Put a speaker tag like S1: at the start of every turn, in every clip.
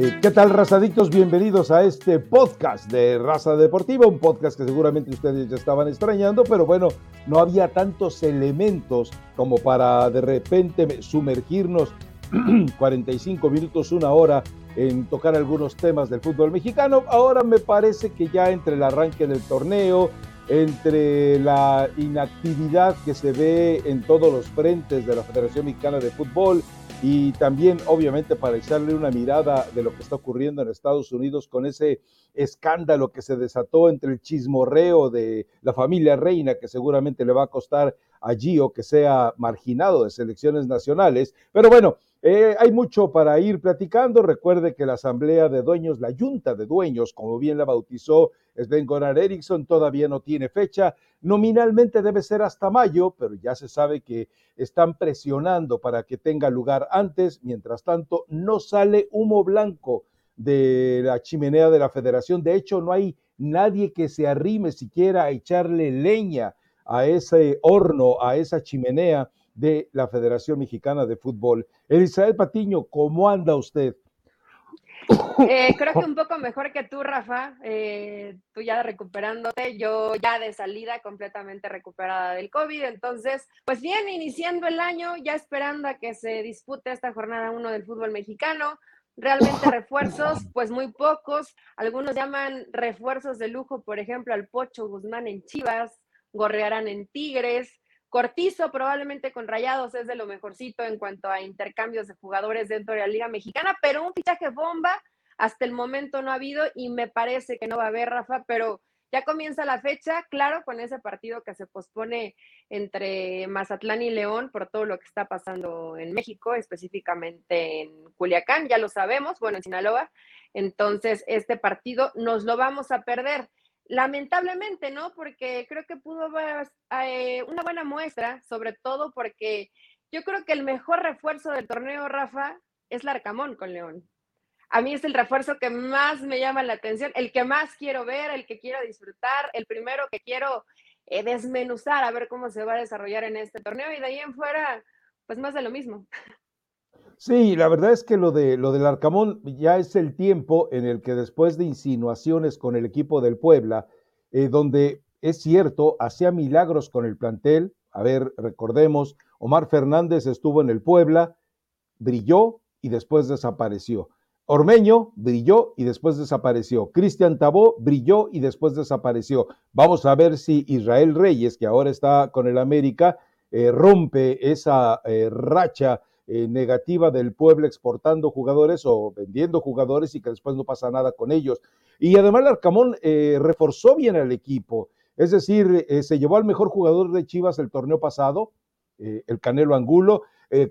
S1: Eh, ¿Qué tal, razadictos? Bienvenidos a este podcast de Raza Deportiva, un podcast que seguramente ustedes ya estaban extrañando, pero bueno, no había tantos elementos como para de repente sumergirnos 45 minutos, una hora en tocar algunos temas del fútbol mexicano. Ahora me parece que ya entre el arranque del torneo, entre la inactividad que se ve en todos los frentes de la Federación Mexicana de Fútbol, y también obviamente para echarle una mirada de lo que está ocurriendo en Estados Unidos con ese escándalo que se desató entre el chismorreo de la familia reina, que seguramente le va a costar allí o que sea marginado de selecciones nacionales. Pero bueno, eh, hay mucho para ir platicando. Recuerde que la Asamblea de Dueños, la Junta de Dueños, como bien la bautizó Sven Goran Eriksson, todavía no tiene fecha. Nominalmente debe ser hasta mayo, pero ya se sabe que están presionando para que tenga lugar antes. Mientras tanto, no sale humo blanco de la chimenea de la federación. De hecho, no hay nadie que se arrime siquiera a echarle leña a ese horno, a esa chimenea de la Federación Mexicana de Fútbol. Elizabeth Patiño, ¿cómo anda usted?
S2: Eh, creo que un poco mejor que tú, Rafa. Eh, tú ya recuperándote, yo ya de salida completamente recuperada del COVID. Entonces, pues bien, iniciando el año, ya esperando a que se dispute esta jornada 1 del fútbol mexicano. Realmente refuerzos, pues muy pocos. Algunos llaman refuerzos de lujo, por ejemplo, al Pocho Guzmán en Chivas, Gorrearán en Tigres. Cortizo probablemente con Rayados es de lo mejorcito en cuanto a intercambios de jugadores dentro de la Liga Mexicana, pero un fichaje bomba hasta el momento no ha habido y me parece que no va a haber, Rafa, pero ya comienza la fecha, claro, con ese partido que se pospone entre Mazatlán y León por todo lo que está pasando en México, específicamente en Culiacán, ya lo sabemos, bueno, en Sinaloa. Entonces, este partido nos lo vamos a perder. Lamentablemente, ¿no? Porque creo que pudo haber eh, una buena muestra, sobre todo porque yo creo que el mejor refuerzo del torneo, Rafa, es Larcamón con León. A mí es el refuerzo que más me llama la atención, el que más quiero ver, el que quiero disfrutar, el primero que quiero eh, desmenuzar a ver cómo se va a desarrollar en este torneo y de ahí en fuera, pues más de lo mismo.
S1: Sí, la verdad es que lo, de, lo del Arcamón ya es el tiempo en el que después de insinuaciones con el equipo del Puebla, eh, donde es cierto, hacía milagros con el plantel. A ver, recordemos, Omar Fernández estuvo en el Puebla, brilló y después desapareció. Ormeño brilló y después desapareció. Cristian Tabó brilló y después desapareció. Vamos a ver si Israel Reyes, que ahora está con el América, eh, rompe esa eh, racha eh, negativa del pueblo exportando jugadores o vendiendo jugadores y que después no pasa nada con ellos. Y además el Arcamón eh, reforzó bien al equipo, es decir, eh, se llevó al mejor jugador de Chivas el torneo pasado, el Canelo Angulo,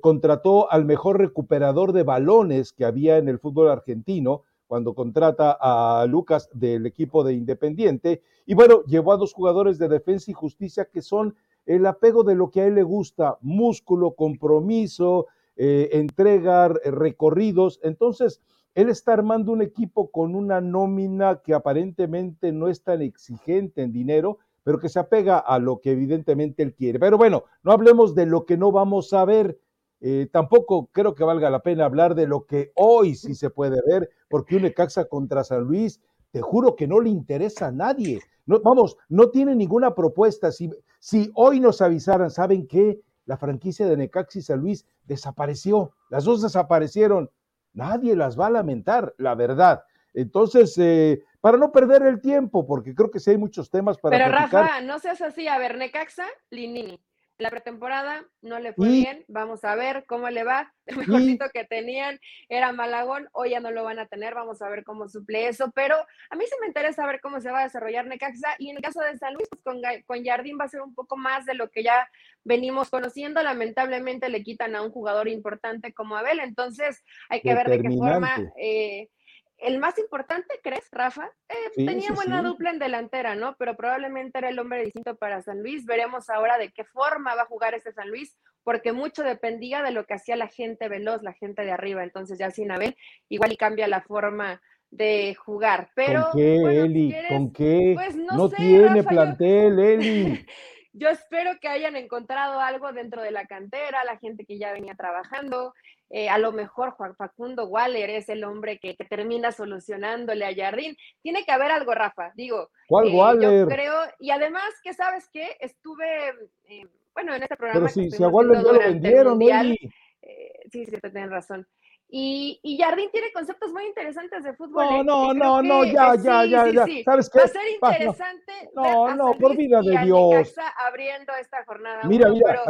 S1: contrató al mejor recuperador de balones que había en el fútbol argentino, cuando contrata a Lucas del equipo de Independiente. Y bueno, llevó a dos jugadores de defensa y justicia que son el apego de lo que a él le gusta, músculo, compromiso, eh, entregar eh, recorridos. Entonces, él está armando un equipo con una nómina que aparentemente no es tan exigente en dinero, pero que se apega a lo que evidentemente él quiere. Pero bueno, no hablemos de lo que no vamos a ver. Eh, tampoco creo que valga la pena hablar de lo que hoy sí se puede ver, porque un Ecaxa contra San Luis, te juro que no le interesa a nadie. No, vamos, no tiene ninguna propuesta. Si, si hoy nos avisaran, ¿saben qué? La franquicia de Necaxi San Luis desapareció, las dos desaparecieron, nadie las va a lamentar, la verdad. Entonces, eh, para no perder el tiempo, porque creo que sí hay muchos temas para
S2: Pero Rafa, no seas así, a ver, Necaxa, Linini, la pretemporada no le fue bien, vamos a ver cómo le va. El mejorcito que tenían era Malagón, hoy ya no lo van a tener, vamos a ver cómo suple eso, pero a mí sí me interesa ver cómo se va a desarrollar Necaxa y en el caso de San Luis, pues con, con Jardín va a ser un poco más de lo que ya venimos conociendo, lamentablemente le quitan a un jugador importante como Abel, entonces hay que ver de qué forma... Eh, el más importante, ¿crees, Rafa? Eh, tenía buena dupla en delantera, ¿no? Pero probablemente era el hombre distinto para San Luis. Veremos ahora de qué forma va a jugar este San Luis, porque mucho dependía de lo que hacía la gente veloz, la gente de arriba. Entonces, ya sin Abel, igual y cambia la forma de jugar. Pero,
S1: ¿Con qué, Eli? ¿Con qué? Pues no, tiene plantel, Eli.
S2: yo espero que hayan encontrado algo dentro de la cantera, la gente que ya venía trabajando. Eh, a lo mejor Juan Facundo Waller es el hombre que, termina solucionándole a Jardín. Tiene que haber algo, Rafa. Digo,
S1: ¿cuál eh, Waller?
S2: Yo creo, y además que sabes que estuve, eh, bueno, en este programa.
S1: Pero si, si a Waller no lo vendieron,
S2: sí, sí, te tienen razón. Y, y, Jardín tiene conceptos muy interesantes de fútbol.
S1: No, no, no, no, ya, ya, ya, ya. ¿Sabes qué?
S2: Va a ser interesante.
S1: No, no, por vida de Dios.
S2: abriendo esta jornada.
S1: Mira, mira,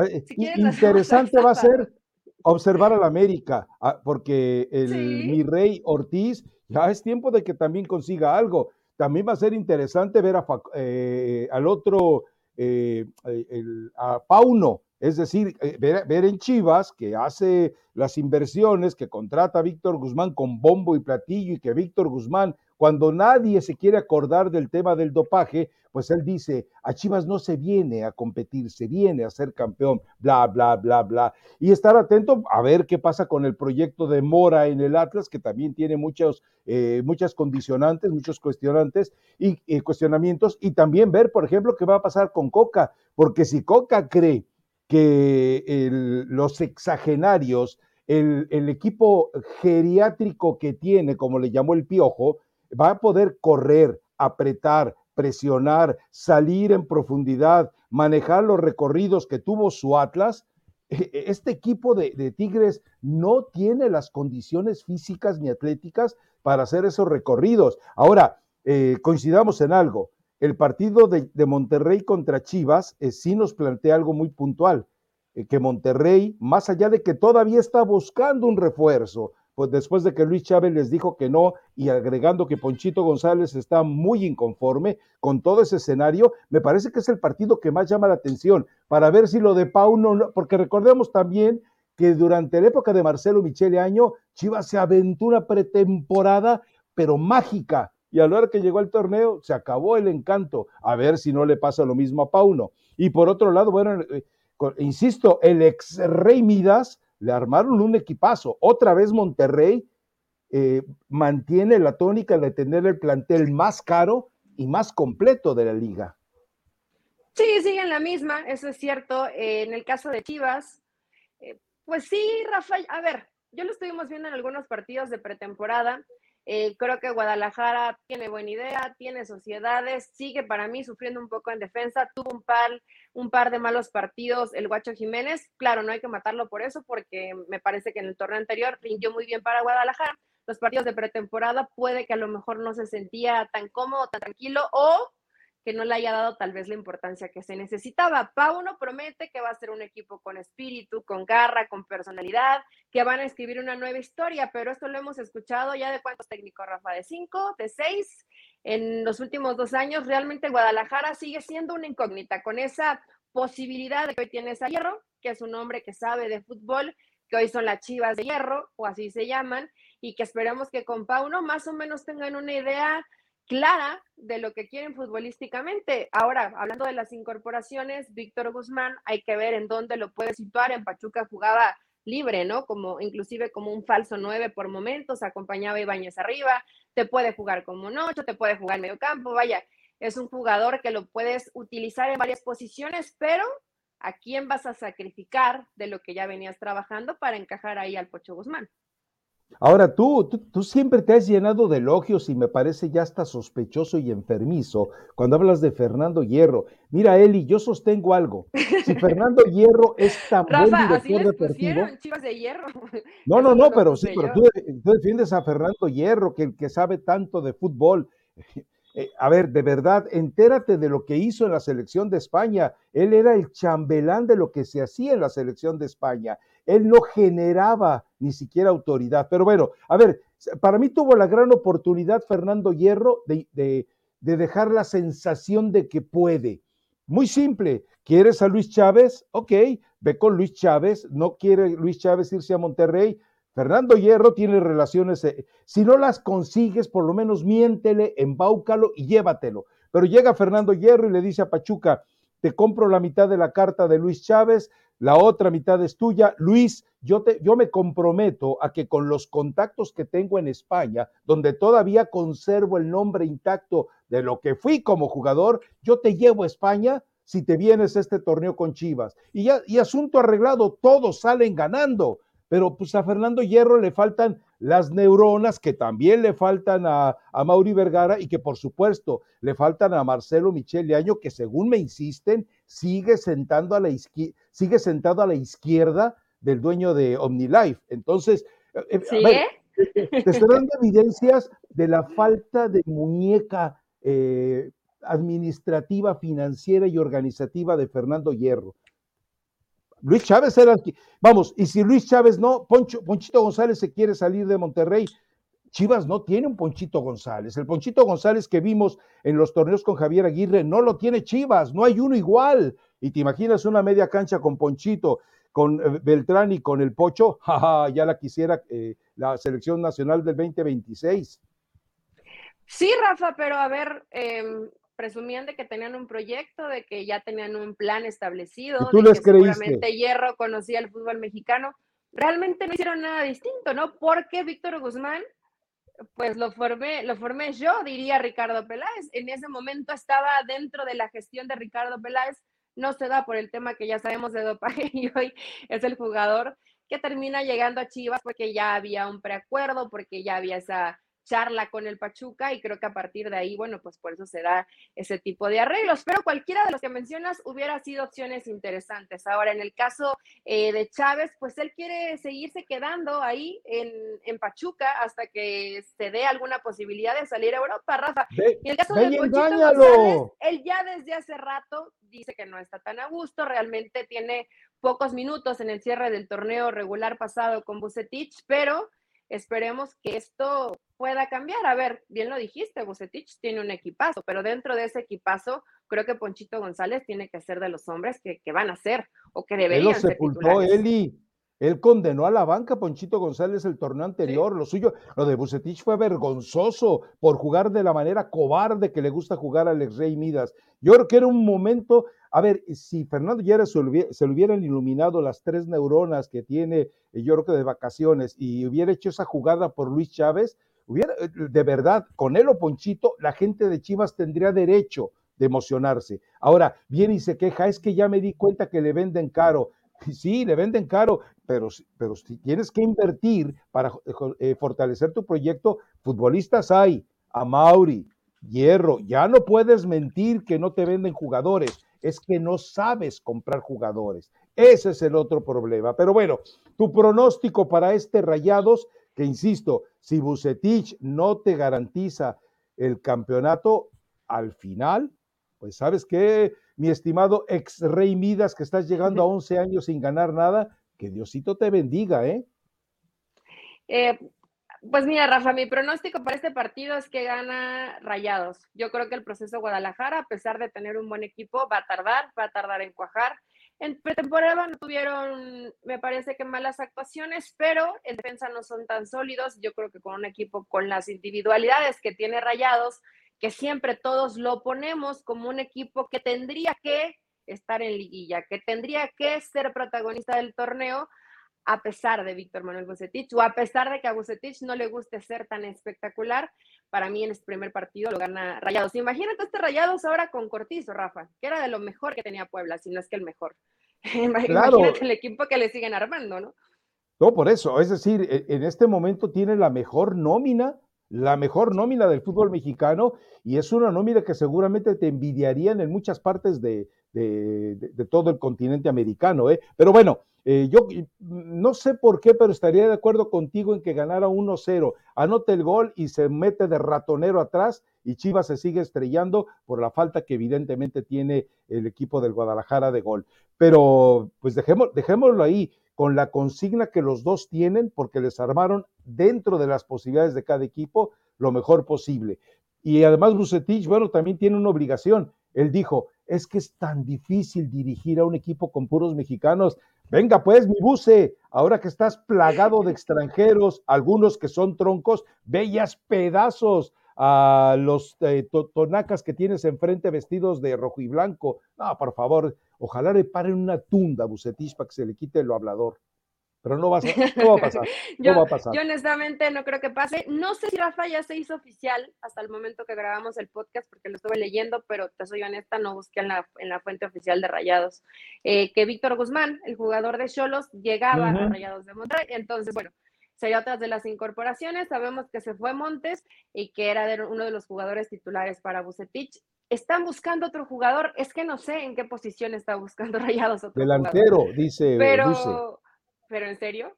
S1: interesante va a ser observar al América, ah, porque el mi rey Ortiz ya es tiempo de que también consiga algo. También va a ser interesante ver a, eh, al otro, eh, el, a Pauno, es decir, eh, ver, en Chivas que hace las inversiones, que contrata a Víctor Guzmán con bombo y platillo y que Víctor Guzmán, cuando nadie se quiere acordar del tema del dopaje, pues él dice, a Chivas no se viene a competir, se viene a ser campeón, bla, bla, bla, bla. Y estar atento a ver qué pasa con el proyecto de Mora en el Atlas, que también tiene muchos, eh, muchas condicionantes, muchos cuestionantes y cuestionamientos, y también ver, por ejemplo, qué va a pasar con Coca, porque si Coca cree que los exagenarios, el, equipo geriátrico que tiene, como le llamó el piojo, va a poder correr, apretar, presionar, salir en profundidad, manejar los recorridos que tuvo su Atlas. E, e, este equipo de, de Tigres no tiene las condiciones físicas ni atléticas para hacer esos recorridos. Ahora, eh, coincidamos en algo el partido de, Monterrey contra Chivas eh, sí nos plantea algo muy puntual, eh, que Monterrey, más allá de que todavía está buscando un refuerzo, pues después de que Luis Chávez les dijo que no y agregando que Ponchito González está muy inconforme con todo ese escenario, me parece que es el partido que más llama la atención para ver si lo de Pau no, porque recordemos también que durante la época de Marcelo Michele Año, Chivas se aventura pretemporada, pero mágica, y a la hora que llegó el torneo se acabó el encanto. A ver si no le pasa lo mismo a Pauno. Y por otro lado, bueno, eh, insisto, el ex Rey Midas le armaron un equipazo. Otra vez Monterrey eh, mantiene la tónica de tener el plantel más caro y más completo de la liga.
S2: Sí, siguen la misma, eso es cierto. en el caso de Chivas, eh, pues sí, Rafael, a ver, yo lo estuvimos viendo en algunos partidos de pretemporada. Eh, creo que Guadalajara tiene buena idea, tiene sociedades, sigue para mí sufriendo un poco en defensa, tuvo un par, un par de malos partidos el Guacho Jiménez, claro, no hay que matarlo por eso, porque me parece que en el torneo anterior rindió muy bien para Guadalajara, los partidos de pretemporada puede que a lo mejor no se sentía tan cómodo, tan tranquilo, o que no le haya dado tal vez la importancia que se necesitaba. Pauno promete que va a ser un equipo con espíritu, con garra, con personalidad, que van a escribir una nueva historia, pero esto lo hemos escuchado ya de cuántos técnicos, Rafa, de cinco, de seis, en los últimos dos años. Realmente Guadalajara sigue siendo una incógnita con esa posibilidad de que hoy tienes a Hierro, que es un hombre que sabe de fútbol, que hoy son las Chivas de Hierro, o así se llaman, y que esperemos que con Pauno más o menos tengan una idea clara de lo que quieren futbolísticamente. Ahora, hablando de las incorporaciones, Víctor Guzmán, hay que ver en dónde lo puede situar. En Pachuca jugaba libre, ¿no? Como inclusive como un falso nueve por momentos, acompañaba a Ibáñez arriba, te puede jugar como un te puede jugar en medio campo, vaya, es un jugador que lo puedes utilizar en varias posiciones, pero ¿a quién vas a sacrificar de lo que ya venías trabajando para encajar ahí al Pocho Guzmán?
S1: Ahora, tú, tú, siempre te has llenado de elogios y me parece ya hasta sospechoso y enfermizo cuando hablas de Fernando Hierro. Mira, Eli, yo sostengo algo. Si Fernando Hierro es tan buen director deportivo.
S2: Chivas de hierro.
S1: No, no, no, pero sí, pero tú, defiendes a Fernando Hierro, que, que sabe tanto de fútbol. Eh, a ver, de verdad, entérate de lo que hizo en la selección de España. Él era el chambelán de lo que se hacía en la selección de España. Él no generaba ni siquiera autoridad. Pero bueno, a ver, para mí tuvo la gran oportunidad Fernando Hierro de, de, dejar la sensación de que puede. Muy simple, ¿quieres a Luis Chávez? Ok, ve con Luis Chávez. ¿No quiere Luis Chávez irse a Monterrey? Fernando Hierro tiene relaciones, eh, si no las consigues, por lo menos miéntele, embáucalo y llévatelo. Pero llega Fernando Hierro y le dice a Pachuca, te compro la mitad de la carta de Luis Chávez, la otra mitad es tuya. Luis, yo, te, yo me comprometo a que con los contactos que tengo en España, donde todavía conservo el nombre intacto de lo que fui como jugador, yo te llevo a España si te vienes este torneo con Chivas. Y ya, y asunto arreglado, todos salen ganando. Pero pues a Fernando Hierro le faltan las neuronas que también le faltan a, a Mauri Vergara y que por supuesto le faltan a Marcelo Michel Año, que según me insisten, sigue, sentando a la sigue sentado a la izquierda del dueño de OmniLife. Entonces,
S2: eh, eh,
S1: te estoy dando evidencias de la falta de muñeca eh, administrativa, financiera y organizativa de Fernando Hierro. Luis Chávez era, vamos, y si Luis Chávez no, Poncho, Ponchito González se quiere salir de Monterrey, Chivas no tiene un Ponchito González. El Ponchito González que vimos en los torneos con Javier Aguirre no lo tiene Chivas, no hay uno igual. Y te imaginas una media cancha con Ponchito, con eh, Beltrán y con el Pocho, ya la quisiera eh, la selección nacional del 2026.
S2: Sí, Rafa, pero a ver, em, presumían de que tenían un proyecto, de que ya tenían un plan establecido,
S1: tú
S2: de
S1: les
S2: que seguramente Hierro conocía el fútbol mexicano. Realmente no hicieron nada distinto, ¿no? Porque Víctor Guzmán, pues lo formé, lo formé yo, diría Ricardo Peláez. En ese momento estaba dentro de la gestión de Ricardo Peláez, no se da por el tema que ya sabemos de dopaje y hoy es el jugador que termina llegando a Chivas porque ya había un preacuerdo, porque ya había esa charla con el Pachuca y creo que a partir de ahí, bueno, pues por eso se da ese tipo de arreglos. Pero cualquiera de los que mencionas hubiera sido opciones interesantes. Ahora, en el caso eh, de Chávez, pues él quiere seguirse quedando ahí en, en, Pachuca hasta que se dé alguna posibilidad de salir a Europa, Rafa. y en el caso de González, él ya desde hace rato dice que no está tan a gusto, realmente tiene pocos minutos en el cierre del torneo regular pasado con Bucetich, pero esperemos que esto pueda cambiar. A ver, bien lo dijiste, Bucetich tiene un equipazo, pero dentro de ese equipazo, creo que Ponchito González tiene que ser de los hombres que, van a ser o que deberían
S1: él lo sepultó, Eli. Él condenó a la banca Ponchito González el torneo anterior. Lo suyo, lo de Bucetich fue vergonzoso por jugar de la manera cobarde que le gusta jugar al ex Rey Midas. Yo creo que era un momento, a ver, si Fernando Llera se, le hubieran iluminado las tres neuronas que tiene, eh, yo creo que de vacaciones, y hubiera hecho esa jugada por Luis Chávez, hubiera, eh, de verdad, con él o Ponchito, la gente de Chivas tendría derecho de emocionarse. Ahora, viene y se queja, es que ya me di cuenta que le venden caro. Sí, le venden caro, pero, pero si tienes que invertir para eh, fortalecer tu proyecto, futbolistas hay, a Mauri, Hierro, ya no puedes mentir que no te venden jugadores, es que no sabes comprar jugadores. Ese es el otro problema. Pero bueno, tu pronóstico para este Rayados, que insisto, si Bucetich no te garantiza el campeonato al final, pues sabes que, mi estimado ex Rey Midas, que estás llegando a 11 años sin ganar nada, que Diosito te bendiga, ¿eh?
S2: eh pues mira, Rafa, mi pronóstico para este partido es que gana Rayados. Yo creo que el proceso Guadalajara, a pesar de tener un buen equipo, va a tardar, va a tardar en cuajar. En pretemporada no tuvieron, me parece que malas actuaciones, pero en defensa no son tan sólidos. Yo creo que con un equipo con las individualidades que tiene Rayados, que siempre todos lo ponemos como un equipo que tendría que estar en liguilla, que tendría que ser protagonista del torneo, a pesar de Víctor Manuel Bucetich o a pesar de que a Bucetich no le guste ser tan espectacular, para mí en este primer partido lo gana Rayados. Imagínate este Rayados ahora con Cortizo, Rafa, que era de lo mejor que tenía Puebla, si no es que el mejor. Imagínate el equipo que le siguen armando, ¿no?
S1: No, por eso, es decir, e, en este momento tiene la mejor nómina, la mejor nómina del fútbol mexicano y es una nómina que seguramente te envidiarían en muchas partes de, de, todo el continente americano. ¿eh? Pero bueno, eh, yo no sé por qué, pero estaría de acuerdo contigo en que ganara 1-0. Anota el gol y se mete de ratonero atrás y Chivas se sigue estrellando por la falta que evidentemente tiene el equipo del Guadalajara de gol. Pero pues dejémoslo ahí con la consigna que los dos tienen porque les armaron dentro de las posibilidades de cada equipo lo mejor posible. Y además Bucetich, bueno, también tiene una obligación. Él dijo, es que es tan difícil dirigir a un equipo con puros mexicanos. Venga pues, mi buce, ahora que estás plagado de extranjeros, algunos que son troncos, bellas pedazos a los eh, tonacas que tienes enfrente vestidos de rojo y blanco. No, por favor, ojalá le paren una tunda a Bucetich para que se le quite lo hablador. pero no va a, no va a pasar.
S2: yo,
S1: no va a pasar.
S2: Yo honestamente no creo que pase. No sé si Rafa ya se hizo oficial hasta el momento que grabamos el podcast, porque lo estuve leyendo, pero te soy honesta, no busqué en la, en la fuente oficial de Rayados. Eh, que Víctor Guzmán, el jugador de Cholos, llegaba a Rayados de Monterrey. Entonces, bueno, sería otra de las incorporaciones. Sabemos que se fue Montes y que era de uno de los jugadores titulares para Bucetich. Están buscando otro jugador. Es que no sé en qué posición está buscando Rayados otro
S1: Delantero, dice.
S2: Pero, pero en serio.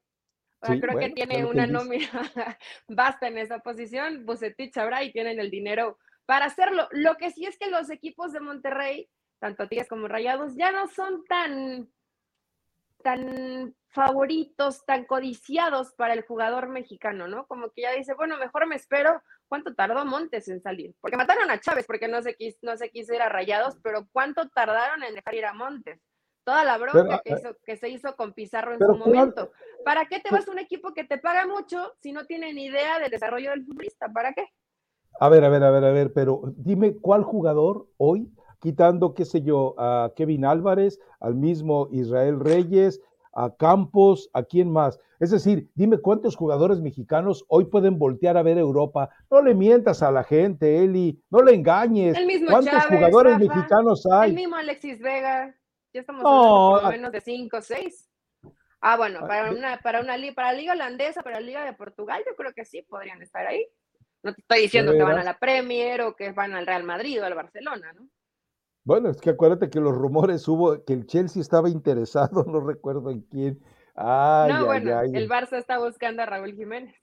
S2: creo que tiene una nómina basta en esa posición. Bucetich sabrá y tienen el dinero para hacerlo. Lo que sí es que los equipos de Monterrey, tanto Tigres como Rayados, ya no son tan tan favoritos, tan codiciados para el jugador mexicano, ¿no? Como que ya dice, bueno, mejor me espero. ¿Cuánto tardó Montes en salir? Porque mataron a Chávez porque no se quiso, no se quiso ir a Rayados, pero ¿cuánto tardaron en dejar ir a Montes? Toda la bronca que, ah, que, se hizo con Pizarro en su momento. ¿Para qué te vas a un equipo que te paga mucho si no tiene ni idea del desarrollo del futbolista? ¿Para qué?
S1: A ver, a ver, a ver, a ver, pero dime cuál jugador hoy quitando, qué sé yo, a Kevin Álvarez, al mismo Israel Reyes, a Campos, a quién más. Es decir, dime cuántos jugadores mexicanos hoy pueden voltear a ver Europa. No le mientas a la gente, Eli, no le engañes.
S2: El mismo
S1: ¿Cuántos jugadores mexicanos hay?
S2: El mismo Alexis Vega. Ya estamos hablando por lo menos de cinco o seis. Ah, bueno, para una, para una para la liga holandesa, para la liga de Portugal, yo creo que sí podrían estar ahí. No te estoy diciendo que van a la Premier o que van al Real Madrid o al Barcelona, ¿no?
S1: Bueno, es que acuérdate que los rumores hubo que el Chelsea estaba interesado, no recuerdo en quién. Ay,
S2: no, bueno, el Barça está buscando a Raúl Jiménez.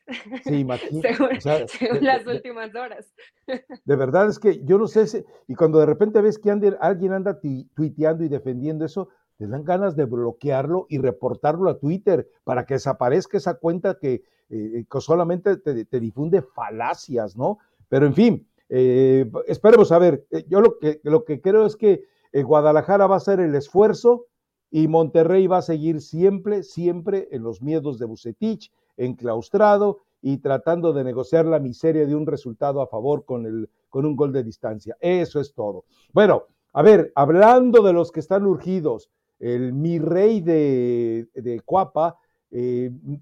S1: Sí, imagínate.
S2: según, las últimas horas.
S1: De verdad es que yo no sé si, y cuando de repente ves que alguien anda tuiteando y defendiendo eso, te dan ganas de bloquearlo y reportarlo a Twitter para que desaparezca esa cuenta que, eh, solamente te, te difunde falacias, ¿no? Pero en fin, eh, esperemos a ver, eh, yo lo que, lo que creo es que eh, Guadalajara va a hacer el esfuerzo y Monterrey va a seguir siempre, siempre en los miedos de Bucetich, enclaustrado y tratando de negociar la miseria de un resultado a favor con, el, con un gol de distancia. Eso es todo. Bueno, a ver, hablando de los que están urgidos, el mi rey de, de Cuapa,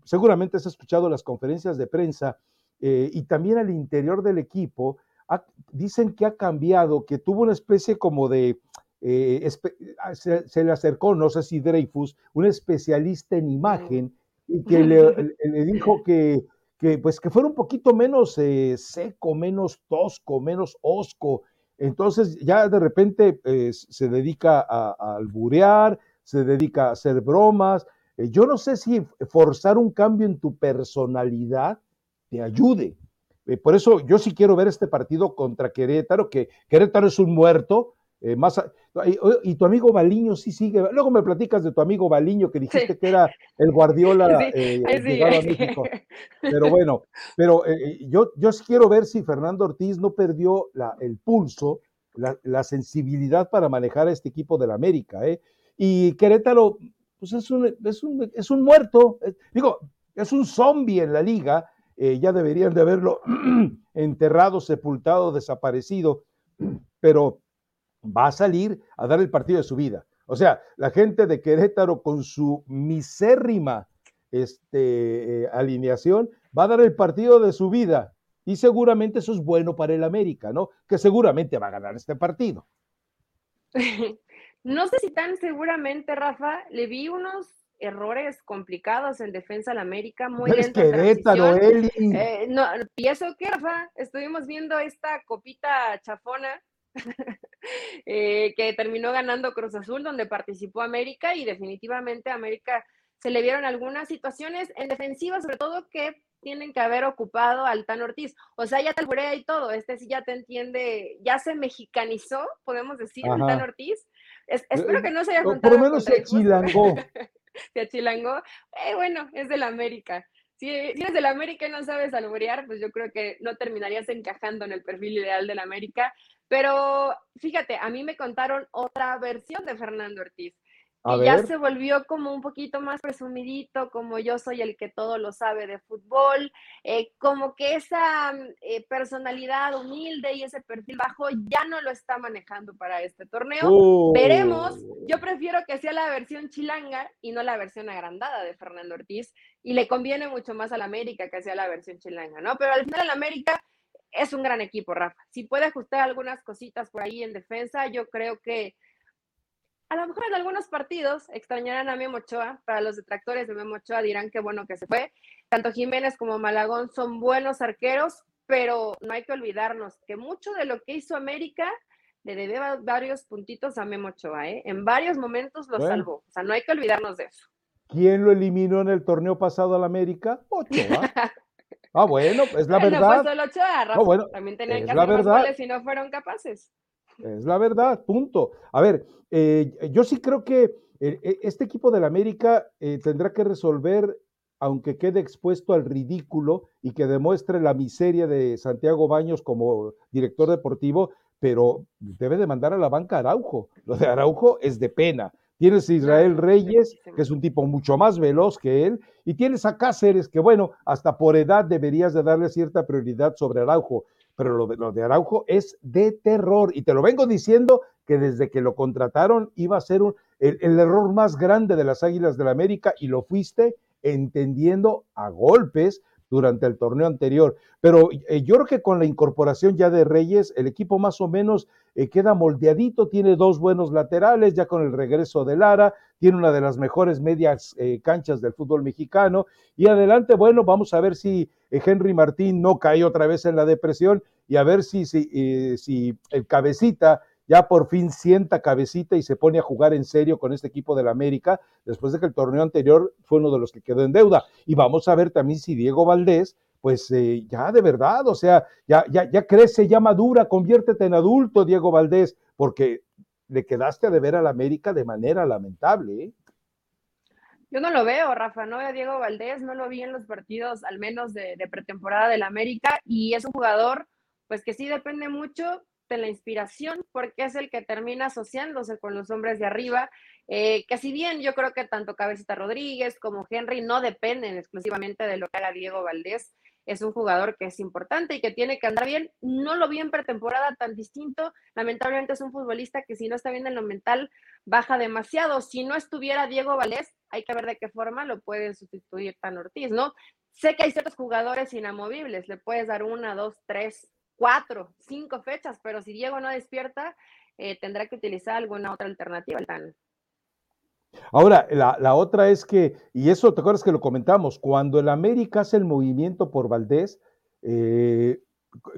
S1: seguramente has escuchado las conferencias de prensa y también al interior del equipo dicen que ha cambiado, que tuvo una especie como de, eh, ah, se, le acercó, no sé si Dreyfus, un especialista en imagen, y que le, dijo que, que, pues, que fuera un poquito menos eh, seco, menos tosco, menos osco. Entonces ya de repente eh, se dedica a, alburear, se dedica a hacer bromas. yo no sé si forzar un cambio en tu personalidad te ayude, eh, por eso yo sí quiero ver este partido contra Querétaro, que Querétaro es un muerto. Eh, más y, tu amigo Baliño sí sigue. Luego me platicas de tu amigo Baliño que dijiste que era el Guardiola eh, llegado a México. Pero bueno, pero yo, yo sí quiero ver si Fernando Ortiz no perdió la, el pulso, la, sensibilidad para manejar a este equipo del América. Y Querétaro, pues es un, es un, es un muerto. digo, es un zombie en la liga eh, ya deberían de haberlo enterrado, sepultado, desaparecido, pero va a salir a dar el partido de su vida. O sea, la gente de Querétaro con su misérrima este, eh, alineación va a dar el partido de su vida. Y seguramente eso es bueno para el América, ¿no? Que seguramente va a ganar este partido.
S2: No sé si tan seguramente, Rafa, le vi unos errores complicados en defensa al América, muy lenta eh, no, y eso que, Rafa, estuvimos viendo esta copita chafona eh, que terminó ganando Cruz Azul, donde participó América, y definitivamente América se le vieron algunas situaciones en defensiva, sobre todo que tienen que haber ocupado al Tan Ortiz. O sea, ya talburea y todo, este sí ya te entiende, ya se mexicanizó, podemos decir, el Tan Ortiz. espero eh, que no se haya
S1: contado. Por lo menos se chilangó.
S2: se achilangó, eh, bueno, es del América. Si, eres del América y no sabes alburear, pues yo creo que no terminarías encajando en el perfil ideal del América. Pero fíjate, a mí me contaron otra versión de Fernando Ortiz y ya se volvió como un poquito más presumidito, como yo soy el que todo lo sabe de fútbol, eh, como que esa mm, eh, personalidad humilde y ese perfil bajo ya no lo está manejando para este torneo. Veremos, yo, prefiero que sea la versión chilanga y no la versión agrandada de Fernando Ortiz. Y le conviene mucho más al América que sea la versión chilanga, ¿no? Pero al final el América es un gran equipo, Rafa. Si puede ajustar algunas cositas por ahí en defensa, yo creo que a lo mejor en algunos partidos extrañarán a Memo Ochoa. Para los detractores de Memo Ochoa dirán que bueno que se fue. Tanto Jiménez como Malagón son buenos arqueros, pero no hay que olvidarnos que mucho de lo que hizo América le debe varios puntitos a Memo Ochoa, ¿eh? En varios momentos lo salvó. O sea, no hay que olvidarnos de eso.
S1: ¿Quién lo eliminó en el torneo pasado al América? Ochoa. ah, bueno, es la verdad.
S2: No Ochoa, Rafa. bueno, También tenían que hacer goles y no fueron capaces.
S1: Es la verdad, punto. A ver, eh, yo sí creo que eh, eh, este equipo del América tendrá que resolver, aunque quede expuesto al ridículo y que demuestre la miseria de Santiago Baños como director deportivo, pero debe de mandar a la banca Araujo. Lo de Araujo es de pena. Tienes a Israel Reyes, que es un tipo mucho más veloz que él, y tienes a Cáceres, que bueno, hasta por edad deberías de darle cierta prioridad sobre Araujo pero lo de, Araujo es de terror. Y te lo vengo diciendo que desde que lo contrataron iba a ser el, el, error más grande de las Águilas del la América y lo fuiste entendiendo a golpes durante el torneo anterior. Pero eh, yo creo que con la incorporación ya de Reyes, el equipo más o menos eh, queda moldeadito, tiene dos buenos laterales, ya con el regreso de Lara, tiene una de las mejores medias eh, canchas del fútbol mexicano. Y adelante, bueno, vamos a ver si Henry Martín no cae otra vez en la depresión y a ver si, si, si el cabecita ya por fin sienta cabecita y se pone a jugar en serio con este equipo del América, después de que el torneo anterior fue uno de los que quedó en deuda. Y vamos a ver también si Diego Valdés, pues eh, ya de verdad, o sea, ya, ya, ya crece, ya madura, conviértete en adulto, Diego Valdés, porque le quedaste a deber al América de manera lamentable. ¿eh?
S2: Yo no lo veo, Rafa, no veo a Diego Valdés, no lo vi en los partidos, al menos de, de pretemporada del América, y es un jugador, pues que sí depende mucho de la inspiración, porque es el que termina asociándose con los hombres de arriba, eh, que si bien yo creo que tanto Cabecita Rodríguez como Henry no dependen exclusivamente de lo que haga Diego Valdés, es un jugador que es importante y que tiene que andar bien. No lo vi en pretemporada tan distinto. Lamentablemente es un futbolista que si no está bien en lo mental, baja demasiado. Si no estuviera Diego Valdés, hay que ver de qué forma lo puede sustituir Tan Ortiz, ¿no? Sé que hay ciertos jugadores inamovibles, le puedes dar una, dos, tres, cuatro, cinco fechas, pero si Diego no despierta, eh, tendrá que utilizar alguna otra alternativa.
S1: Ahora, la, otra es que, y eso te acuerdas que lo comentamos, cuando el América hace el movimiento por Valdés, eh,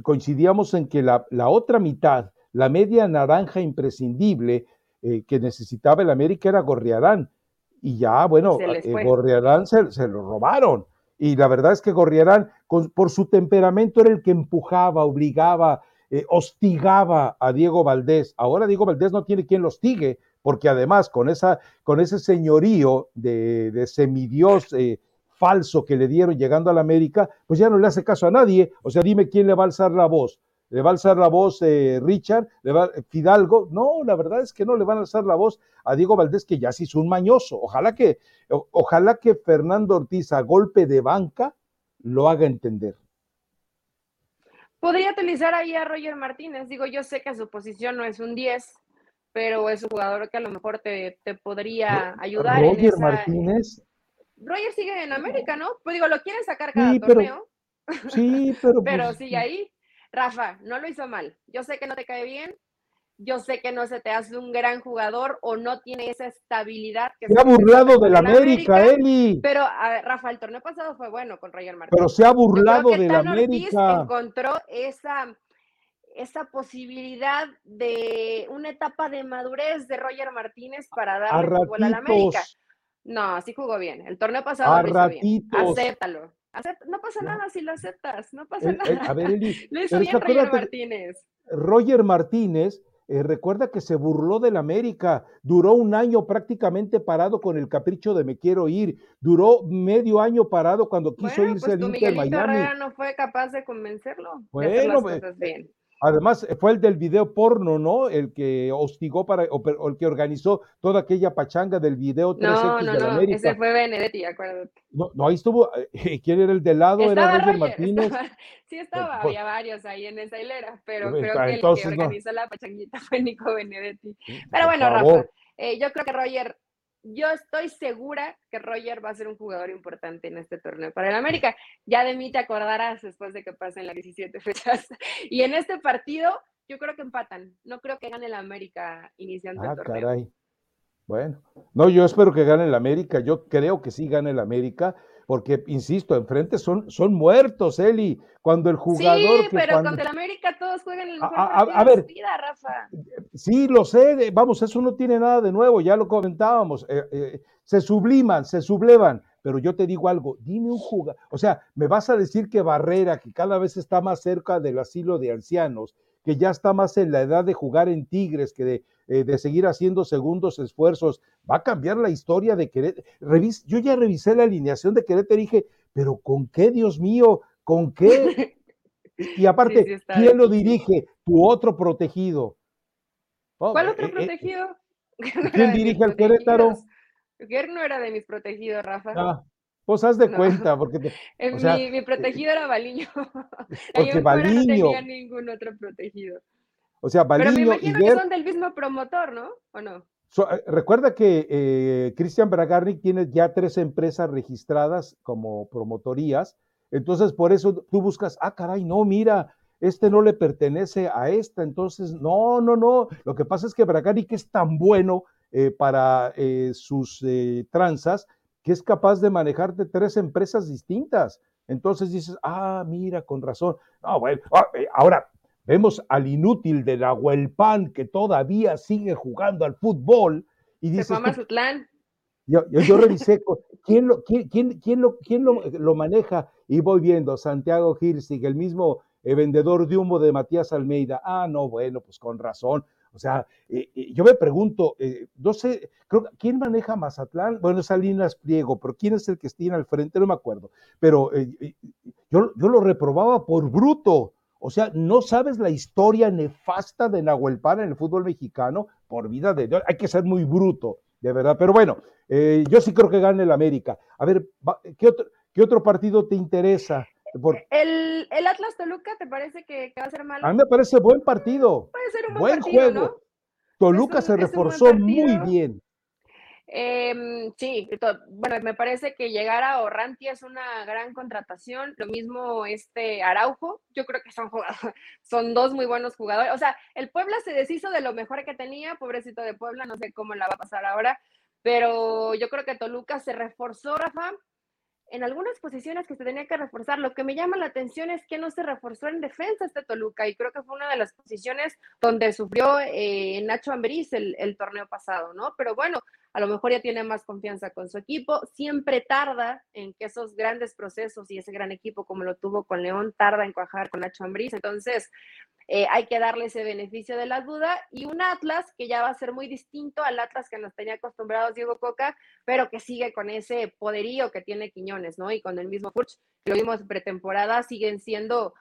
S1: coincidíamos en que la, otra mitad, la media naranja imprescindible eh, que necesitaba el América era Gorriarán. Y ya, bueno, Gorriarán se, se, lo robaron. Y la verdad es que Gorriarán, por su temperamento, era el que empujaba, obligaba, eh, hostigaba a Diego Valdés. Ahora Diego Valdés no tiene quien lo hostigue, porque además con, esa, con ese señorío de, semidios eh, falso que le dieron llegando a la América, pues ya no le hace caso a nadie. O sea, dime quién le va a alzar la voz le va a alzar la voz eh, Richard, le va Fidalgo, no, la verdad es que no le van a alzar la voz a Diego Valdés que ya se hizo un mañoso. Ojalá que, ojalá que Fernando Ortiz a golpe de banca lo haga entender.
S2: Podría utilizar ahí a Roger Martínez. Digo, yo sé que su posición no es un 10, pero es un jugador que a lo mejor te, podría ayudar.
S1: Roger Martínez.
S2: Roger sigue en América, ¿no? Pues digo, lo quieren sacar cada torneo.
S1: sí, pero.
S2: pero pues sigue ahí. Rafa, no lo hizo mal. Yo sé que no te cae bien, yo sé que no se te hace un gran jugador o no tiene esa estabilidad que
S1: se ha burlado de la América, Eli.
S2: Pero a ver, Rafa, el torneo pasado fue bueno con Roger Martínez.
S1: Pero se ha burlado de la América.
S2: encontró esa esa posibilidad de una etapa de madurez de Roger Martínez para darle fútbol a la América. No, sí jugó bien. El torneo pasado lo hizo bien. Acéptalo no pasa nada si lo aceptas, no pasa nada. a ver, Eli, lo hizo bien Roger Martínez.
S1: Roger Martínez, eh, recuerda que se burló del América, duró un año prácticamente parado con el capricho de me quiero ir, duró medio año parado cuando quiso irse
S2: pues al Inter Miami. no fue capaz de convencerlo.
S1: Bueno, de las bien. Además, fue el del video porno, ¿no? El que hostigó para, o, el que organizó toda aquella pachanga del video 3X
S2: no, no, no, Ese fue Benedetti, acuérdate.
S1: No, no, ahí estuvo. Eh, ¿Quién era el de lado?
S2: era
S1: Roger, Martínez.
S2: sí, estaba, había varios ahí en esa hilera, pero creo que el que organizó la pachanguita fue Nico Benedetti. Pero bueno, Rafa, eh, yo creo que Roger, yo estoy segura que Roger va a ser un jugador importante en este torneo para el América. Ya de mí te acordarás después de que pasen las 17 fechas. Y en este partido, yo creo que empatan. No creo que gane el América iniciando el ah, torneo. Caray.
S1: Bueno, no, yo espero que gane el América. Yo creo que sí gane el América porque, insisto, enfrente son, son muertos, Eli. Cuando el jugador.
S2: Sí, pero contra el América todos juegan el mejor a, ver, vida, Rafa.
S1: Sí, lo sé, vamos, eso no tiene nada de nuevo, ya lo comentábamos. Eh, eh, se subliman, se sublevan, pero yo te digo algo, dime un jugador, o sea, me vas a decir que Barrera, que cada vez está más cerca del asilo de ancianos, que ya está más en la edad de jugar en Tigres que de, eh, de seguir haciendo segundos esfuerzos, va a cambiar la historia de Querétaro. yo ya revisé la alineación de Querétaro y dije, pero ¿con qué, Dios mío? ¿Con qué? y, aparte, ¿quién lo dirige? Tu otro protegido.
S2: ¿Cuál otro eh, eh, protegido?
S1: ¿Quién dirige al Querétaro?
S2: Guer no era de mis protegidos, Rafa.
S1: Ah, pues haz de cuenta, porque
S2: mi, protegido era Baliño. Porque Baliño. No tenía ningún otro protegido.
S1: O sea, Baliño
S2: Pero me imagino que son del mismo promotor, ¿no? ¿O no?
S1: Eh, recuerda que eh, Cristian Bragarnik tiene ya tres empresas registradas como promotorías, entonces por eso tú buscas, ah, caray, no, mira, este no le pertenece a esta, entonces, no, no, no, lo que pasa es que Bragarnik es tan bueno eh, para sus tranzas que es capaz de manejarte tres empresas distintas. Entonces dices, ah, mira, con razón. No, bueno, ah, ahora, Vemos al inútil de la Huelpan que todavía sigue jugando al fútbol y dice. Yo, yo, yo, revisé quién, lo, quién, quién, quién, lo, quién lo, lo, maneja y voy viendo Santiago Hirsig, el mismo eh, vendedor de humo de Matías Almeida. Ah, no, bueno, pues con razón. O sea, eh, eh, yo me pregunto, no sé, creo, ¿quién maneja Mazatlán? Bueno, es Salinas Pliego, pero ¿quién es el que está al frente? No me acuerdo. Pero yo, yo lo reprobaba por bruto. O sea, no sabes la historia nefasta de Nahuel Pan en el fútbol mexicano, por vida de Dios. Hay que ser muy bruto, de verdad. Pero bueno, eh, yo sí creo que gane el América. A ver, ¿qué otro, qué otro partido te interesa?
S2: ¿El, Atlas Toluca te parece que, va a ser malo?
S1: A mí me parece buen partido.
S2: Puede ser un buen, juego.
S1: Toluca se reforzó muy bien.
S2: Eh, sí, bueno, me parece que llegar a Orranti es una gran contratación. Lo mismo este Araujo, yo creo que son jugadores, son dos muy buenos jugadores. O sea, el Puebla se deshizo de lo mejor que tenía, pobrecito de Puebla, no sé cómo la va a pasar ahora, pero yo creo que Toluca se reforzó, Rafa, en algunas posiciones que se tenía que reforzar. Lo que me llama la atención es que no se reforzó en defensa este Toluca y creo que fue una de las posiciones donde sufrió eh, Nacho Ambriz el, el, torneo pasado, ¿no? Pero bueno, a lo mejor ya tiene más confianza con su equipo, siempre tarda en que esos grandes procesos y ese gran equipo como lo tuvo con León tarda en cuajar con Nacho Ambriz, entonces eh, hay que darle ese beneficio de la duda y un Atlas que ya va a ser muy distinto al Atlas que nos tenía acostumbrados Diego Coca, pero que sigue con ese poderío que tiene Quiñones, ¿no? Y con el mismo Furch, que lo vimos pretemporada, siguen siendo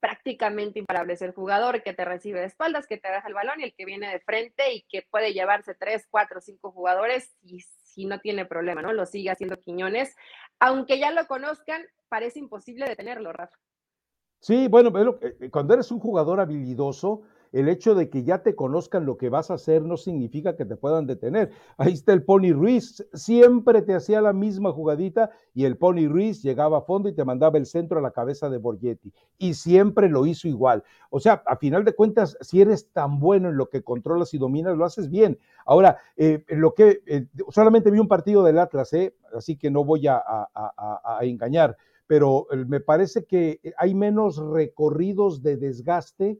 S2: prácticamente imparables. El jugador que te recibe de espaldas, que te deja el balón y el que viene de frente y que puede llevarse tres, cuatro, cinco jugadores y si no tiene problema, ¿no? Lo sigue haciendo Quiñones. Aunque ya lo conozcan, parece imposible detenerlo, Rafa.
S1: Sí, bueno, eh, cuando eres un jugador habilidoso, el hecho de que ya te conozcan lo que vas a hacer no significa que te puedan detener. Ahí está el Pony Ruiz, siempre te hacía la misma jugadita y el Pony Ruiz llegaba a fondo y te mandaba el centro a la cabeza de Borghetti. Y siempre lo hizo igual. O sea, a final de cuentas, si eres tan bueno en lo que controlas y dominas, lo haces bien. Ahora, eh, lo que eh, solamente vi un partido del Atlas, ¿eh? así que no voy a, engañar, pero me parece que hay menos recorridos de desgaste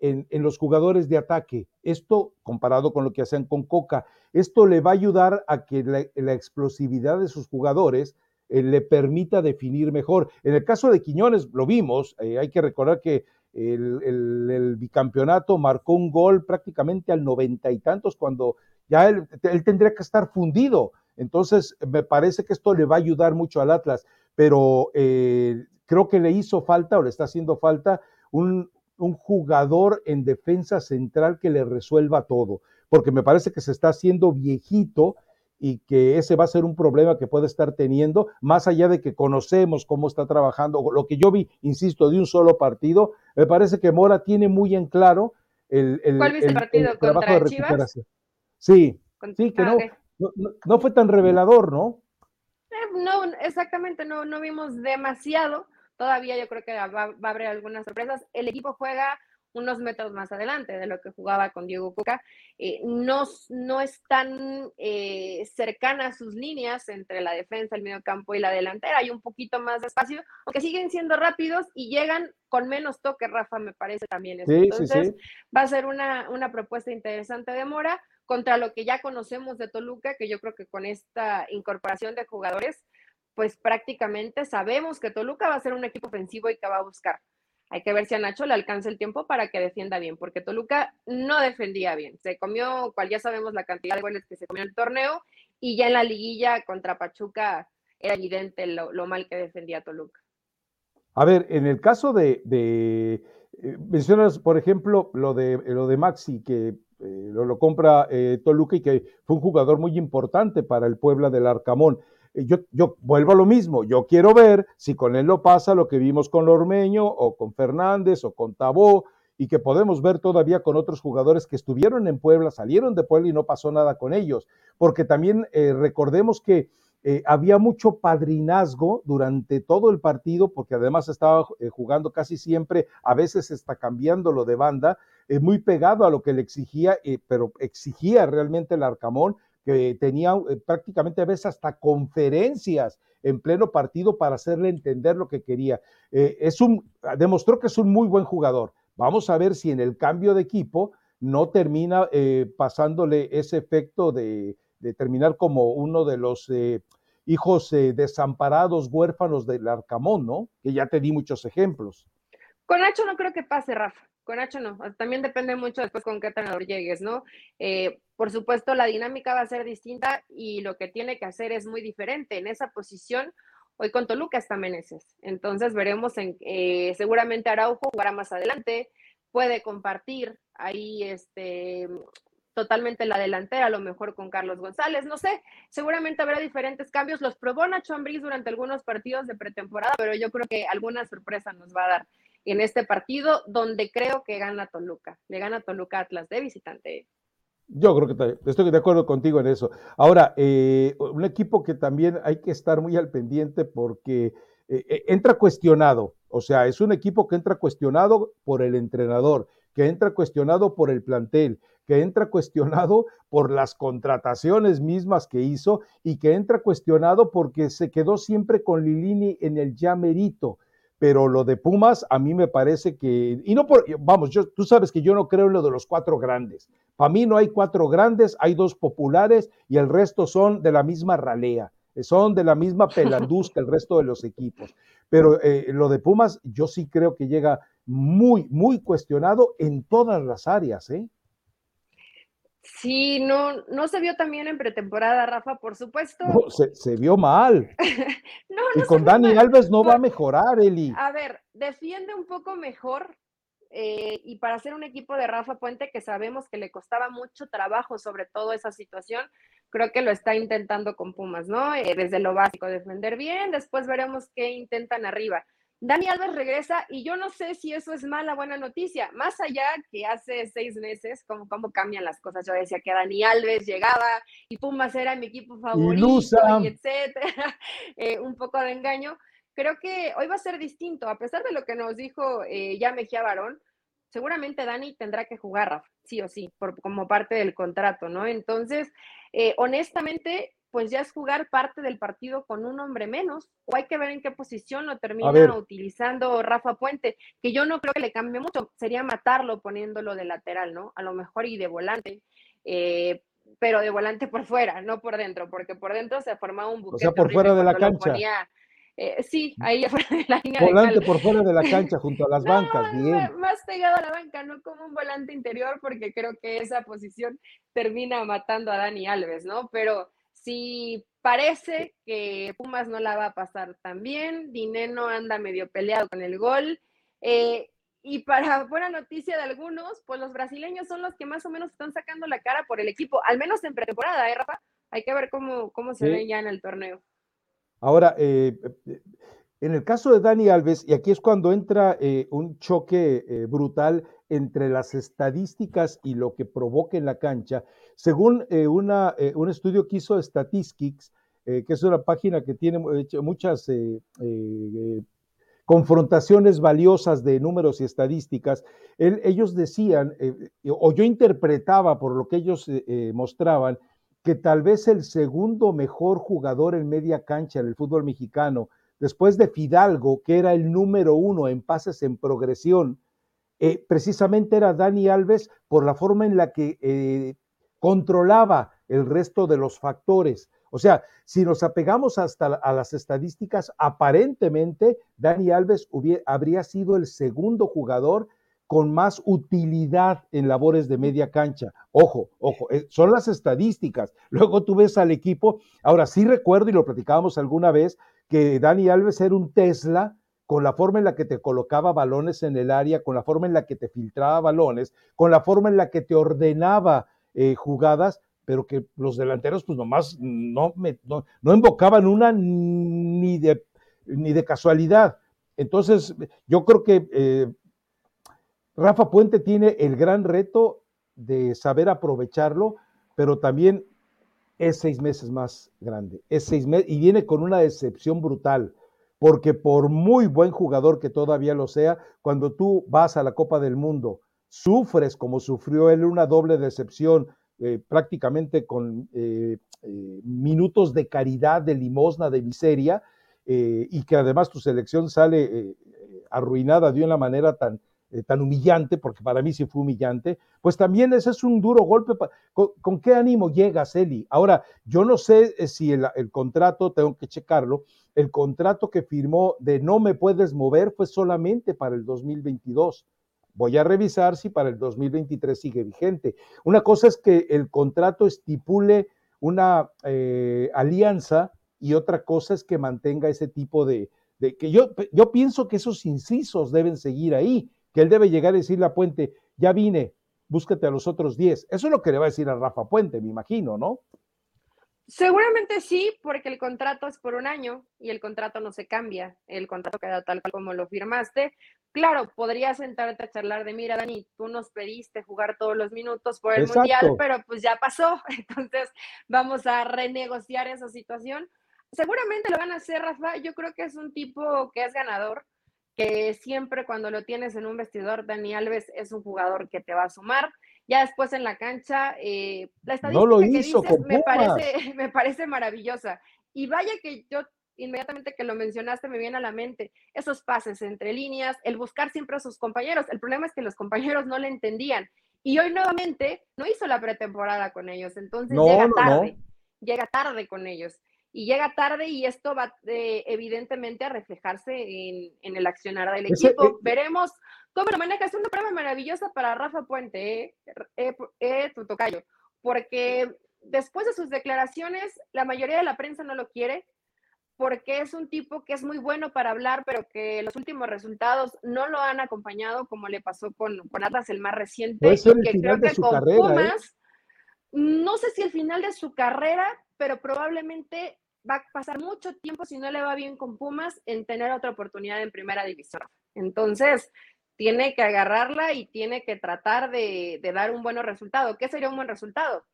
S1: en, los jugadores de ataque. Esto, comparado con lo que hacen con Coca, esto le va a ayudar a que la, explosividad de sus jugadores eh, le permita definir mejor. En el caso de Quiñones, lo vimos, eh, hay que recordar que el, bicampeonato marcó un gol prácticamente al noventa y tantos cuando ya él, tendría que estar fundido. Entonces, me parece que esto le va a ayudar mucho al Atlas, pero eh, creo que le hizo falta o le está haciendo falta un, un jugador en defensa central que le resuelva todo, porque me parece que se está haciendo viejito y que ese va a ser un problema que puede estar teniendo, más allá de que conocemos cómo está trabajando, lo que yo vi, insisto, de un solo partido, me parece que Mora tiene muy en claro el, el,
S2: ¿Cuál el partido? ¿Contra Chivas?
S1: Sí. sí, que no, no, fue tan revelador, ¿no?
S2: Eh, no, exactamente, no, no vimos demasiado. Todavía yo creo que va, va, a haber algunas sorpresas. El equipo juega unos metros más adelante de lo que jugaba con Diego Cuca. Eh, no, no están eh, cercanas sus líneas entre la defensa, el medio campo y la delantera. Hay un poquito más de espacio, aunque siguen siendo rápidos y llegan con menos toque, Rafa, me parece también. Entonces, va a ser una, una propuesta interesante de Mora contra lo que ya conocemos de Toluca, que yo creo que con esta incorporación de jugadores, pues prácticamente sabemos que Toluca va a ser un equipo ofensivo y que va a buscar. Hay que ver si a Nacho le alcanza el tiempo para que defienda bien, porque Toluca no defendía bien. Se comió, cual ya sabemos la cantidad de goles que se comió en el torneo, y ya en la liguilla contra Pachuca era evidente lo, mal que defendía Toluca.
S1: A ver, en el caso de, eh, mencionas, por ejemplo, lo de, lo de Maxi, que eh, lo, compra eh, Toluca y que fue un jugador muy importante para el Puebla del Arcamón. Eh, yo, vuelvo a lo mismo, yo quiero ver si con él lo pasa lo que vimos con Lormeño o con Fernández o con Tabó y que podemos ver todavía con otros jugadores que estuvieron en Puebla, salieron de Puebla y no pasó nada con ellos, porque también eh, recordemos que eh, había mucho padrinazgo durante todo el partido, porque además estaba jugando casi siempre, a veces está cambiando lo de banda, muy pegado a lo que le exigía, pero exigía realmente el Arcamón, que tenía eh, prácticamente a veces hasta conferencias en pleno partido para hacerle entender lo que quería. Eh, es un, demostró que es un muy buen jugador. Vamos a ver si en el cambio de equipo no termina eh, pasándole ese efecto de, terminar como uno de los hijos desamparados, huérfanos del Arcamón, ¿no? Que ya te di muchos ejemplos.
S2: Con Nacho no creo que pase, Rafa. Con Nacho no. También depende mucho después con qué entrenador llegues, ¿no? Por supuesto, la dinámica va a ser distinta y lo que tiene que hacer es muy diferente. En esa posición, hoy con Toluca está Meneses. Entonces veremos, en, eh, seguramente Araujo jugará más adelante, puede compartir ahí este, totalmente la delantera, a lo mejor con Carlos González, no sé, seguramente habrá diferentes cambios. Los probó Nacho Ambriz durante algunos partidos de pretemporada, pero yo creo que alguna sorpresa nos va a dar en este partido, donde creo que gana Toluca. Le gana Toluca Atlas de visitante.
S1: Yo creo que estoy de acuerdo contigo en eso. Ahora, eh, un equipo que también hay que estar muy al pendiente porque eh, eh, entra cuestionado, o sea, es un equipo que entra cuestionado por el entrenador, que entra cuestionado por el plantel, que entra cuestionado por las contrataciones mismas que hizo y que entra cuestionado porque se quedó siempre con Lilini en el ya merito pero lo de Pumas a mí me parece que, y no por, vamos, yo, tú sabes que yo no creo en lo de los cuatro grandes. Para mí no hay cuatro grandes, hay dos populares y el resto son de la misma ralea, son de la misma pelanduz que el resto de los equipos. Pero eh, lo de Pumas yo sí creo que llega muy, muy cuestionado en todas las áreas, ¿eh?
S2: Sí, no, no se vio también en pretemporada, Rafa, por supuesto.
S1: se, vio mal. y con Dani Alves no va a mejorar, Eli.
S2: A ver, defiende un poco mejor. Eh, y para ser un equipo de Rafa Puente que sabemos que le costaba mucho trabajo, sobre todo esa situación, creo que lo está intentando con Pumas, ¿no? Eh, desde lo básico, defender bien, después veremos qué intentan arriba. Dani Alves regresa y yo no sé si eso es mala o buena noticia, más allá que hace seis meses, cómo, cómo cambian las cosas. Yo decía que Dani Alves llegaba y Pumas era mi equipo favorito, y etcétera, eh, un poco de engaño. Creo que hoy va a ser distinto, a pesar de lo que nos dijo eh, ya Mejía Barón, seguramente Dani tendrá que jugar, sí o sí, por, como parte del contrato, ¿no? Entonces, eh, honestamente, pues ya es jugar parte del partido con un hombre menos, o hay que ver en qué posición lo termina utilizando Rafa Puente, que yo no creo que le cambie mucho, sería matarlo poniéndolo de lateral, ¿no? A lo mejor y de volante, eh, pero de volante por fuera, no por dentro, porque por dentro se formaba un buquete.
S1: O sea, por fuera de la cancha.
S2: Eh, sí, ahí fuera de la línea
S1: Volante por fuera de la cancha, junto a las bancas, bien.
S2: Más pegado a la banca, no como un volante interior, porque creo que esa posición termina matando a Dani Alves, ¿no? Pero si parece que Pumas no la va a pasar tan bien, Dineno anda medio peleado con el gol. Eh, y para buena noticia de algunos, pues los brasileños son los que más o menos están sacando la cara por el equipo, al menos en pretemporada, ¿eh, Rafa? Hay que ver cómo, cómo se ve ya en el torneo.
S1: Ahora, eh, en el caso de Dani Alves, y aquí es cuando entra un choque brutal entre las estadísticas y lo que provoca en la cancha, según eh, eh, un estudio que hizo Statistics, que es una página que tiene muchas confrontaciones valiosas de números y estadísticas, ellos decían, o yo interpretaba por lo que ellos mostraban, que tal vez el segundo mejor jugador en media cancha en el fútbol mexicano, después de Fidalgo, que era el número uno en pases en progresión, eh, precisamente era Dani Alves por la forma en la que eh, controlaba el resto de los factores. O sea, si nos apegamos hasta a las estadísticas, aparentemente Dani Alves habría sido el segundo jugador con más utilidad en labores de media cancha. Ojo, ojo, eh, son las estadísticas. Luego tú ves al equipo. Ahora sí recuerdo, y lo platicábamos alguna vez, que Dani Alves era un Tesla con la forma en la que te colocaba balones en el área, con la forma en la que te filtraba balones, con la forma en la que te ordenaba eh, jugadas, pero que los delanteros pues nomás no, me, no, invocaban una ni de, ni de casualidad. Entonces, yo creo que eh, Rafa Puente tiene el gran reto de saber aprovecharlo, pero también es seis meses más grande. Es seis meses y viene con una decepción brutal, porque por muy buen jugador que todavía lo sea, cuando tú vas a la Copa del Mundo, sufres como sufrió él una doble decepción, eh, prácticamente con eh, eh, minutos de caridad, de limosna, de miseria, y que además tu selección sale arruinada de una manera tan, eh, tan humillante, porque para mí sí fue humillante, pues también ese es un duro golpe. ¿Con, qué ánimo llegas, Eli? Ahora, yo no sé eh, si el, contrato, tengo que checarlo, el contrato que firmó de no me puedes mover fue solamente para el 2022. Voy a revisar si para el 2023 sigue vigente. Una cosa es que el contrato estipule una eh, alianza y otra cosa es que mantenga ese tipo de, de que yo, yo pienso que esos incisos deben seguir ahí que él debe llegar y decirle a Puente, ya vine, búscate a los otros 10. Eso es lo que le va a decir a Rafa Puente, me imagino, ¿no?
S2: Seguramente sí, porque el contrato es por un año y el contrato no se cambia, el contrato queda tal como lo firmaste. Claro, podrías sentarte a charlar de, mira, Dani, tú nos pediste jugar todos los minutos por el Mundial, pero pues ya pasó, entonces vamos a renegociar esa situación. Seguramente lo van a hacer, Rafa, yo creo que es un tipo que es ganador, que siempre cuando lo tienes en un vestidor, Dani Alves es un jugador que te va a sumar. Ya después en la cancha, eh, la estadística que dices me parece, me parece maravillosa. Y vaya que yo inmediatamente que lo mencionaste me viene a la mente esos pases entre líneas, el buscar siempre a sus compañeros. El problema es que los compañeros no le entendían. Y hoy nuevamente no hizo la pretemporada con ellos, entonces llega tarde, llega tarde con ellos y llega tarde y esto va eh, evidentemente a reflejarse en, el accionar del equipo. Eh, Veremos cómo lo maneja. Es una prueba maravillosa para Rafa Puente, eh, eh, tu tocayo, porque después de sus declaraciones, la mayoría de la prensa no lo quiere, porque es un tipo que es muy bueno para hablar, pero que los últimos resultados no lo han acompañado, como le pasó con, con Atlas el más reciente, que creo que con Pumas, no sé si el final de su carrera, pero probablemente va a pasar mucho tiempo si no le va bien con Pumas en tener otra oportunidad en primera división. Entonces, tiene que agarrarla y tiene que tratar de, dar un buen resultado. ¿Qué sería un buen resultado?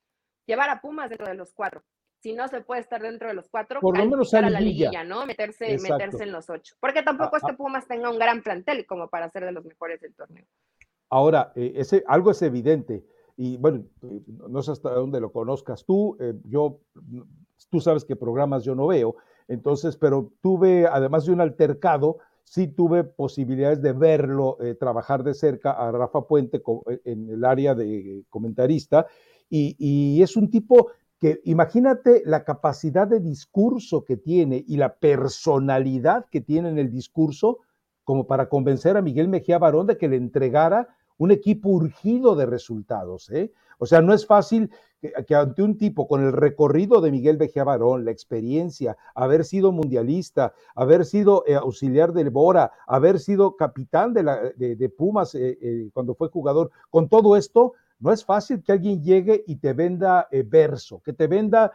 S2: Llevar a Pumas dentro de los cuatro. Si no se puede estar dentro de los cuatro,
S1: por lo menos a la liguilla,
S2: ¿no? Meterse, meterse en los ocho. Porque tampoco ah, es que ah. Pumas tenga un gran plantel como para ser de los mejores del torneo.
S1: Ahora, eh, ese, algo es evidente y bueno, no sé hasta dónde lo conozcas tú, eh, yo, tú sabes que programas yo no veo, entonces, pero tuve, además de un altercado, sí tuve posibilidades de verlo eh, trabajar de cerca a Rafa Puente eh, en el área de comentarista, y, y es un tipo que imagínate la capacidad de discurso que tiene y la personalidad que tiene en el discurso como para convencer a Miguel Mejía Barón de que le entregara un equipo urgido de resultados. ¿eh? O sea, no es fácil que, ante un tipo con el recorrido de Miguel Vejía Barón, la experiencia, haber sido mundialista, haber sido eh, auxiliar del Bora, haber sido capitán de, Pumas eh, eh, cuando fue jugador, con todo esto, no es fácil que alguien llegue y te venda verso, que te venda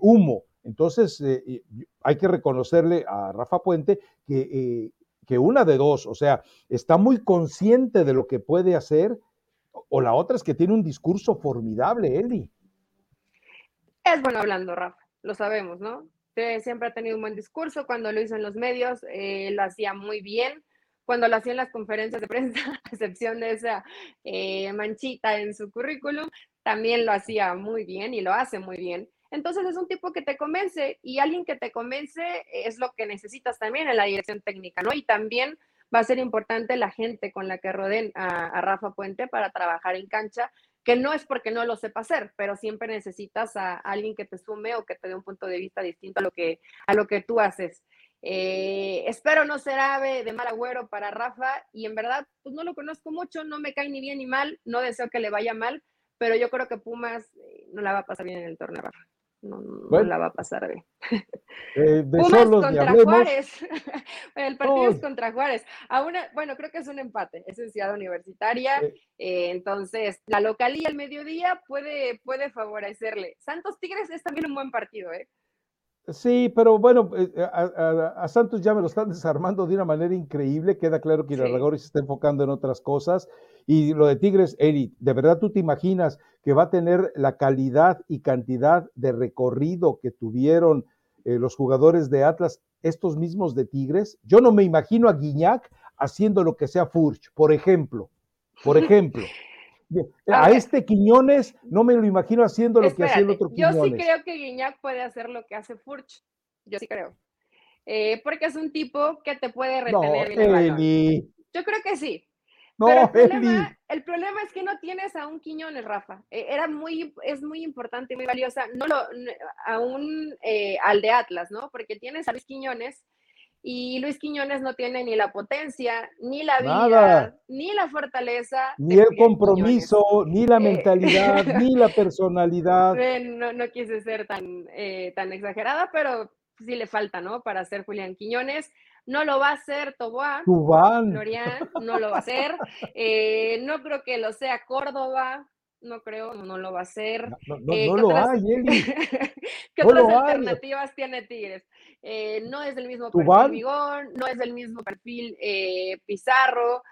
S1: humo. Entonces, hay que reconocerle a Rafa Puente que que una de dos, o sea, está muy consciente de lo que puede hacer, o la otra es que tiene un discurso formidable, Eli.
S2: Es bueno hablando, Rafa, lo sabemos, ¿no? Siempre ha tenido un buen discurso, cuando lo hizo en los medios, eh, lo hacía muy bien, cuando lo hacía en las conferencias de prensa, a excepción de esa eh, manchita en su currículum, también lo hacía muy bien y lo hace muy bien. Entonces es un tipo que te convence y alguien que te convence es lo que necesitas también en la dirección técnica, ¿no? Y también va a ser importante la gente con la que rodeen a, Rafa Puente para trabajar en cancha, que no es porque no lo sepa hacer, pero siempre necesitas a, alguien que te sume o que te dé un punto de vista distinto a lo que, a lo que tú haces. Eh, espero no ser ave de mal agüero para Rafa y en verdad, pues no lo conozco mucho, no me cae ni bien ni mal, no deseo que le vaya mal, pero yo creo que Pumas eh, no la va a pasar bien en el torneo, no, la va a pasar bien. Eh, Pumas contra Juárez. el partido es contra Juárez. bueno, creo que es un empate, es en Ciudad Universitaria. Eh, entonces, la localía al mediodía puede, puede favorecerle. Santos Tigres es también un buen partido, ¿eh?
S1: Sí, pero bueno, eh, a, Santos ya me lo están desarmando de una manera increíble. Queda claro que Irarragorri se está enfocando en otras cosas. Y lo de Tigres, Eri, ¿de verdad tú te imaginas que va a tener la calidad y cantidad de recorrido que tuvieron eh, los jugadores de Atlas, estos mismos de Tigres? Yo no me imagino a Guiñac haciendo lo que sea Furch, por ejemplo. Por ejemplo. A, este Quiñones no me lo imagino haciendo lo que hacía el otro Quiñones.
S2: Yo sí creo que Guiñac puede hacer lo que hace Furch. Yo sí creo. Eh, porque es un tipo que te puede retener Yo creo que sí. Pero el problema, el problema, es que no tienes a un Quiñones, Rafa. Eh, era muy, es muy importante y muy valiosa, no lo, a un, eh, al de Atlas, ¿no? Porque tienes a Luis Quiñones, y Luis Quiñones no tiene ni la potencia, ni la vida, ni la fortaleza.
S1: Ni el compromiso, ni la eh, mentalidad, ni la personalidad.
S2: No, no quise ser tan, eh, tan exagerada, pero sí le falta, ¿no? Para ser Julián Quiñones. No lo va a hacer Toboá. Florian, no lo va a hacer. Eh, no creo que lo sea Córdoba no creo, no lo va a hacer.
S1: No, lo hay, Eli.
S2: ¿Qué otras alternativas tiene Tigres? Eh, no es del mismo perfil no es del mismo perfil eh, Pizarro.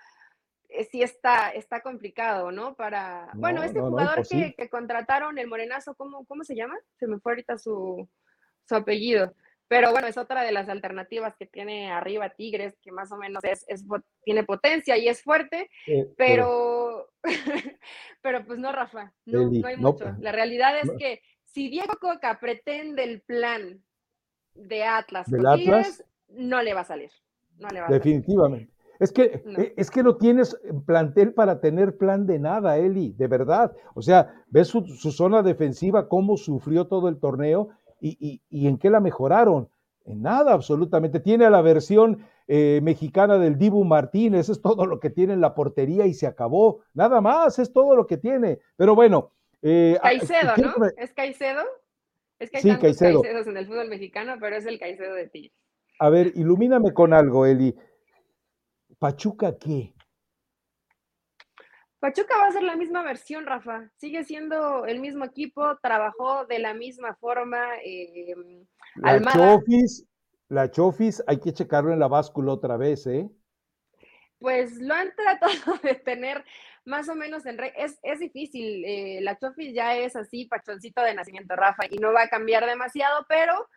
S2: Eh, sí está, está complicado, ¿no? Para. bueno, este jugador que, que, contrataron, el Morenazo, ¿cómo, ¿cómo se llama? Se me fue ahorita su, su apellido. Pero bueno, es otra de las alternativas que tiene arriba Tigres, que más o menos es, es tiene potencia y es fuerte, pero, pero pues no, Rafa, no, no hay mucho. La realidad es que si Diego Coca pretende el plan de Atlas no le va a salir. No le va
S1: Definitivamente. Es que, e, es que no tienes plantel para tener plan de nada, Eli, de verdad. O sea, ves su, zona defensiva, cómo sufrió todo el torneo y, en qué la mejoraron. En nada, absolutamente. Tiene a la versión eh, mexicana del Dibu Martínez, es todo lo que tiene en la portería y se acabó. Nada más, es todo lo que tiene. Pero bueno.
S2: Eh, Caicedo, ¿no? ¿Es Caicedo? Es que hay sí, Caicedo. Caicedos en el fútbol mexicano, pero es el Caicedo de ti.
S1: A ver, ilumíname con algo, Eli. ¿Pachuca qué?
S2: Pachuca va a ser la misma versión, Rafa. Sigue siendo el mismo equipo, trabajó de la misma forma. Eh,
S1: la Chofis, la Chofis, hay que checarlo en la báscula otra vez, ¿eh?
S2: Pues lo han tratado de tener más o menos en es, es difícil. Eh, la Chofis ya es así, pachoncito de nacimiento, Rafa, y no va a cambiar demasiado, pero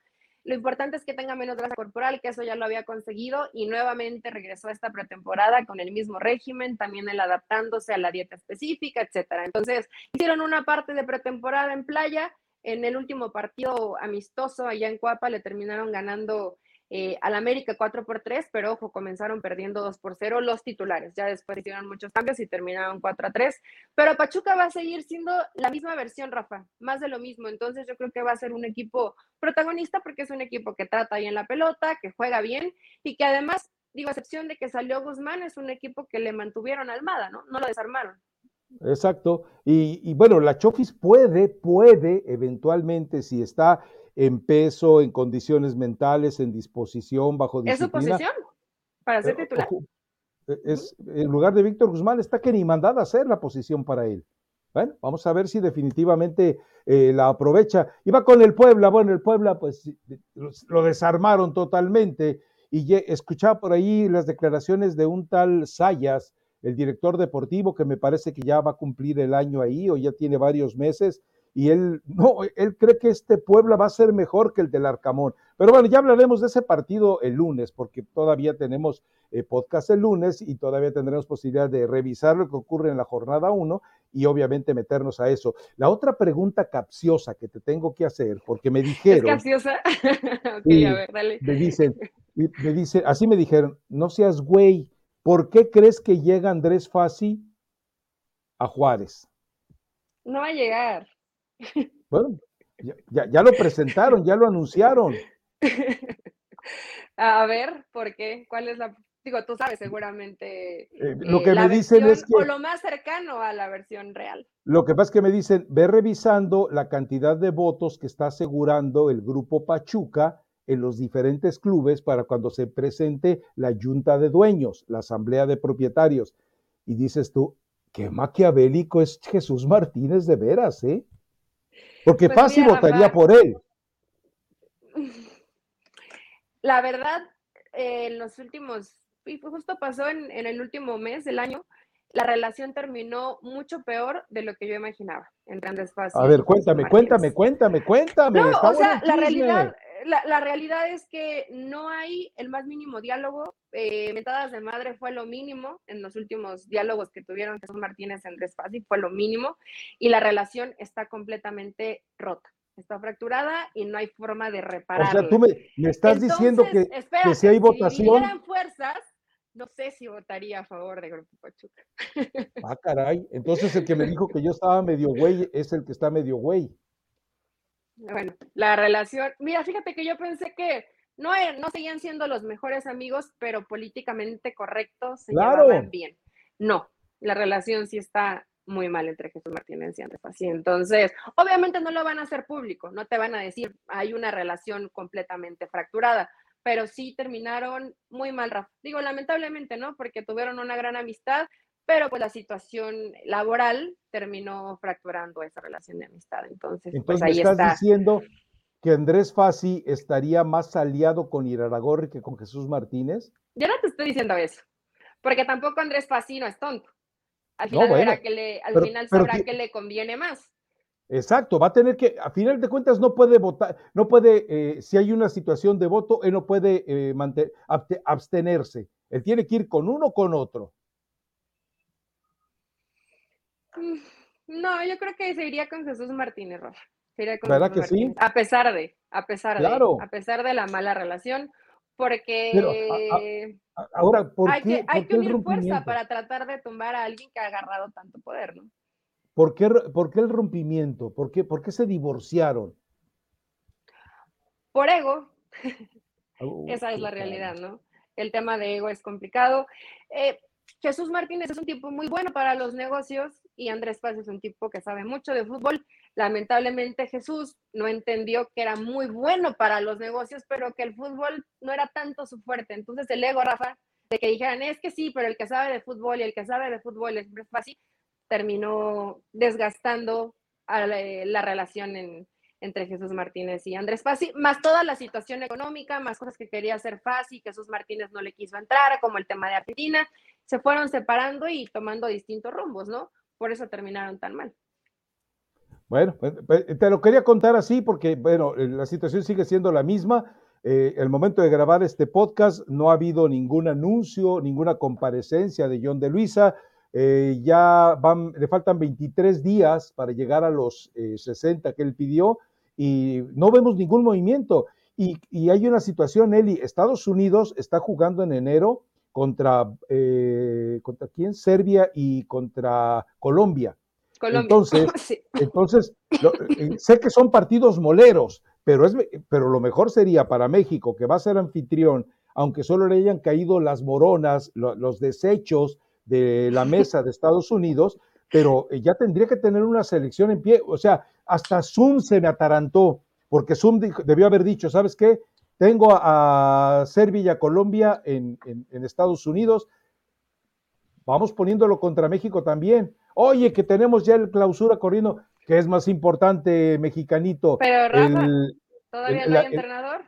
S2: lo importante es que tenga menos grasa corporal, que eso ya lo había conseguido, y nuevamente regresó a esta pretemporada con el mismo régimen, también el adaptándose a la dieta específica, etcétera. Entonces, hicieron una parte de pretemporada en playa. En el último partido amistoso allá en Cuapa le terminaron ganando eh, al América 4 por 3, pero ojo, comenzaron perdiendo 2 por 0 los titulares. Ya después hicieron muchos cambios y terminaron 4 a 3. Pero Pachuca va a seguir siendo la misma versión, Rafa, más de lo mismo. Entonces yo creo que va a ser un equipo protagonista porque es un equipo que trata bien la pelota, que juega bien y que además, digo, a excepción de que salió Guzmán, es un equipo que le mantuvieron almada, ¿no? No lo desarmaron.
S1: Exacto. Y, y bueno, la Chofis puede, puede eventualmente, si está en peso, en condiciones mentales, en disposición, bajo
S2: disciplina. ¿Es su posición para ser titular?
S1: E, es, en lugar de Víctor Guzmán, está que ni mandada a hacer la posición para él. Bueno, vamos a ver si definitivamente eh, la aprovecha. Iba con el Puebla, bueno, el Puebla pues lo desarmaron totalmente Y escuchaba por ahí las declaraciones de un tal Sayas, el director deportivo, que me parece que ya va a cumplir el año ahí o ya tiene varios meses, y él no, él cree que este Puebla va a ser mejor que el del Arcamón. Pero bueno, ya hablaremos de ese partido el lunes, porque todavía tenemos eh, podcast el lunes y todavía tendremos posibilidad de revisar lo que ocurre en la jornada 1 y obviamente meternos a eso. La otra pregunta capciosa que te tengo que hacer, porque me dijeron...
S2: ¿Es capciosa? ok, a ver, dale.
S1: Me dicen, me dicen, así me dijeron, no seas güey, ¿por qué crees que llega Andrés Fassi a Juárez?
S2: No va a llegar.
S1: Bueno, ya, lo presentaron, ya lo anunciaron.
S2: A ver, ¿por qué? ¿Cuál es la digo, tú sabes seguramente
S1: eh, lo que me dicen es que
S2: o lo más cercano a la versión real.
S1: Lo que pasa es que me dicen, ve revisando la cantidad de votos que está asegurando el grupo Pachuca en los diferentes clubes para cuando se presente la junta de dueños, la asamblea de propietarios. Y dices tú, qué maquiavélico es Jesús Martínez de veras, ¿eh? Porque pues fácil votaría por él.
S2: La verdad, en los últimos, y justo pasó en, el último mes del año, la relación terminó mucho peor de lo que yo imaginaba en grandes fases.
S1: A ver, cuéntame, cuéntame, cuéntame, cuéntame.
S2: No, o sea, la realidad, la, realidad es que no hay el más mínimo diálogo. Eh, mentadas de madre fue lo mínimo en los últimos diálogos que tuvieron Jesús Martínez en Despacito, fue lo mínimo. Y la relación está completamente rota. Está fracturada y no hay forma de repararla.
S1: O sea, tú me, estás diciendo que, si hay votación.
S2: Si fuerzas, no sé si votaría a favor de Grupo Pachuca.
S1: Ah, caray. Entonces el que me dijo que yo estaba medio güey es el que está medio güey.
S2: Bueno, la relación, mira, fíjate que yo pensé que no, no seguían siendo los mejores amigos, pero políticamente correctos, se llevaban bien. No, la relación sí está muy mal entre Jesús Martínez y Andrés. Entonces, obviamente no lo van a hacer público, no te van a decir hay una relación completamente fracturada, pero sí terminaron muy mal, Digo, lamentablemente, ¿no? Porque tuvieron una gran amistad, pero pues la situación laboral terminó fracturando esa relación de amistad. Entonces, pues ahí
S1: estás diciendo que Andrés Fassi estaría más aliado con Iraragorri que con Jesús Martínez?
S2: Yo no te estoy diciendo eso, porque tampoco Andrés Fassi no es tonto. Al final, que le, al final sabrá que, le conviene más.
S1: Exacto, va a tener que, a final de cuentas, no puede votar, no puede, eh, si hay una situación de voto, él no puede eh, abstenerse. Él tiene que ir con uno o con otro.
S2: No, yo creo que se iría con Jesús Martínez, Rafa.
S1: ¿Verdad que sí?
S2: A pesar de, a pesar de, a pesar de la mala relación, porque
S1: ahora, ¿por
S2: hay
S1: qué,
S2: que, hay que unir fuerza para tratar de tumbar a alguien que ha agarrado tanto poder, ¿no?
S1: ¿Por qué, por qué el rompimiento? ¿Por qué, ¿Por qué se divorciaron?
S2: Por ego. Esa es la realidad, ¿no? El tema de ego es complicado. Eh, Jesús Martínez es un tipo muy bueno para los negocios y Andrés Paz es un tipo que sabe mucho de fútbol. Lamentablemente Jesús no entendió que era muy bueno para los negocios, pero que el fútbol no era tanto su fuerte. Entonces el ego, Rafa, de que dijeran, es que sí, pero el que sabe de fútbol y el que sabe de fútbol es fácil, terminó desgastando la, relación entre Jesús Martínez y Andrés Fassi, más toda la situación económica, más cosas que quería hacer Fassi, Jesús Martínez no le quiso entrar, como el tema de Argentina, se fueron separando y tomando distintos rumbos, ¿no? Por eso terminaron tan mal.
S1: Bueno, pues, pues, te lo quería contar así porque, bueno, la situación sigue siendo la misma. Eh, el momento de grabar este podcast no ha habido ningún anuncio, ninguna comparecencia de John de Luisa. Eh, ya van, le faltan 23 días para llegar a los 60 eh, que él pidió y no vemos ningún movimiento. Y, hay una situación, Eli, Estados Unidos está jugando en enero contra, eh, ¿contra quién? Serbia y contra Colombia. Colombia. Entonces, entonces sé que son partidos moleros, pero, es, pero lo mejor sería para México, que va a ser anfitrión, aunque solo le hayan caído las moronas, los desechos, de la mesa de Estados Unidos, pero eh, ya tendría que tener una selección en pie. O sea, hasta Zoom se me atarantó, porque Zoom debió haber dicho, ¿sabes qué? Tengo a, Serbia y a Colombia en, Estados Unidos, vamos poniéndolo contra México también. Oye, que tenemos ya el clausura corriendo, que es más importante, mexicanito.
S2: Pero Rafa, ¿todavía no hay entrenador?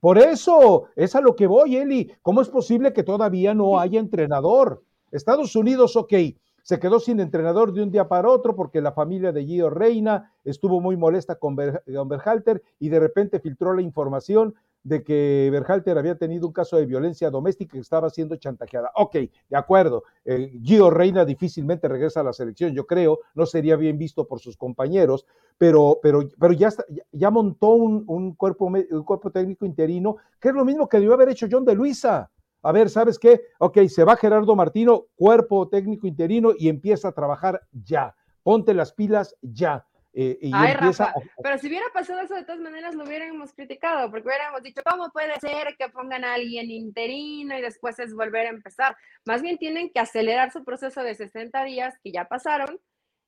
S1: Por eso, es a lo que voy, Eli. ¿Cómo es posible que todavía no haya entrenador? Estados Unidos, ok, se quedó sin entrenador de un día para otro porque la familia de Gio Reina estuvo muy molesta con, Berhalter y de repente filtró la información de que Berhalter había tenido un caso de violencia doméstica y estaba siendo chantajeada. Ok, de acuerdo. Gio Reina difícilmente regresa a la selección, yo creo, no sería bien visto por sus compañeros, pero, pero, pero ya, ya montó un, un, cuerpo, un cuerpo técnico interino, que es lo mismo que debió haber hecho John de Luisa. A ver, ¿sabes qué? Ok, se va Gerardo Martino, cuerpo técnico interino, y empieza a trabajar ya. Ponte las pilas ya.
S2: Eh, Ay, Rafa, pero si hubiera pasado eso de todas maneras lo hubiéramos criticado, porque hubiéramos dicho, ¿cómo puede ser que pongan a alguien interino y después es volver a empezar? Más bien tienen que acelerar su proceso de 60 días que ya pasaron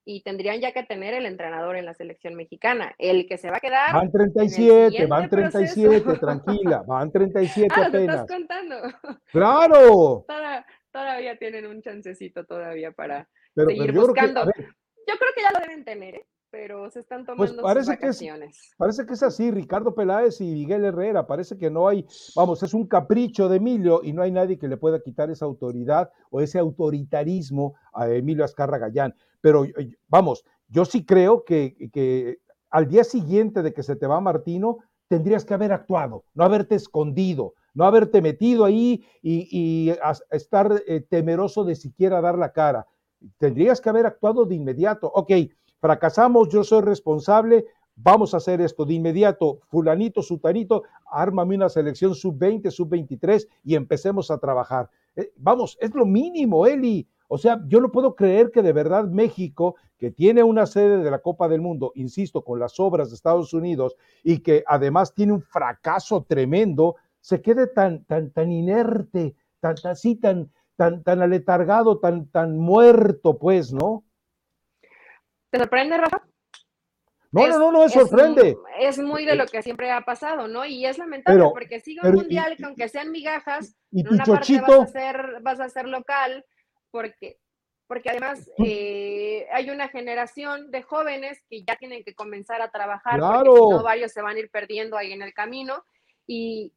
S2: y tendrían ya que tener el entrenador en la selección mexicana. El que se va a quedar.
S1: Van 37, van 37, tranquila, van 37 ah, apenas.
S2: estás contando.
S1: ¡Claro!
S2: todavía tienen un chancecito todavía para seguir buscando. yo creo que ya lo deben tener, ¿eh? Pero se están pues tomando
S1: parece
S2: sus vacaciones.
S1: Que es, parece que es así, Ricardo Peláez y Miguel Herrera, parece que no hay, vamos, es un capricho de Emilio y no hay nadie que le pueda quitar esa autoridad o ese autoritarismo a Emilio Azcarra Gallán. Pero vamos, yo sí creo que, que al día siguiente de que se te va Martino, tendrías que haber actuado, no haberte escondido, no haberte metido ahí y, estar eh, temeroso de siquiera dar la cara. Tendrías que haber actuado de inmediato. Ok, fracasamos, yo soy responsable, vamos a hacer esto de inmediato, fulanito, sutanito, ármame una selección sub-20, sub-23 y empecemos a trabajar. Eh, vamos, es lo mínimo, Eli. O sea, yo no puedo creer que de verdad México, que tiene una sede de la Copa del Mundo, insisto, con las obras de Estados Unidos y que además tiene un fracaso tremendo, se quede tan, tan, tan inerte, tan, así, tan, tan, tan aletargado, tan, tan muerto, pues, ¿no?
S2: ¿Te sorprende, Rafa?
S1: No, no, no, no me sorprende.
S2: Es, muy de lo que siempre ha pasado, ¿no? Y es lamentable porque sigue un mundial que aunque sean migajas, en una parte vas a, ser, vas a ser local, porque, porque además eh, hay una generación de jóvenes que ya tienen que comenzar a trabajar, porque si no varios se van a ir perdiendo ahí en el camino, y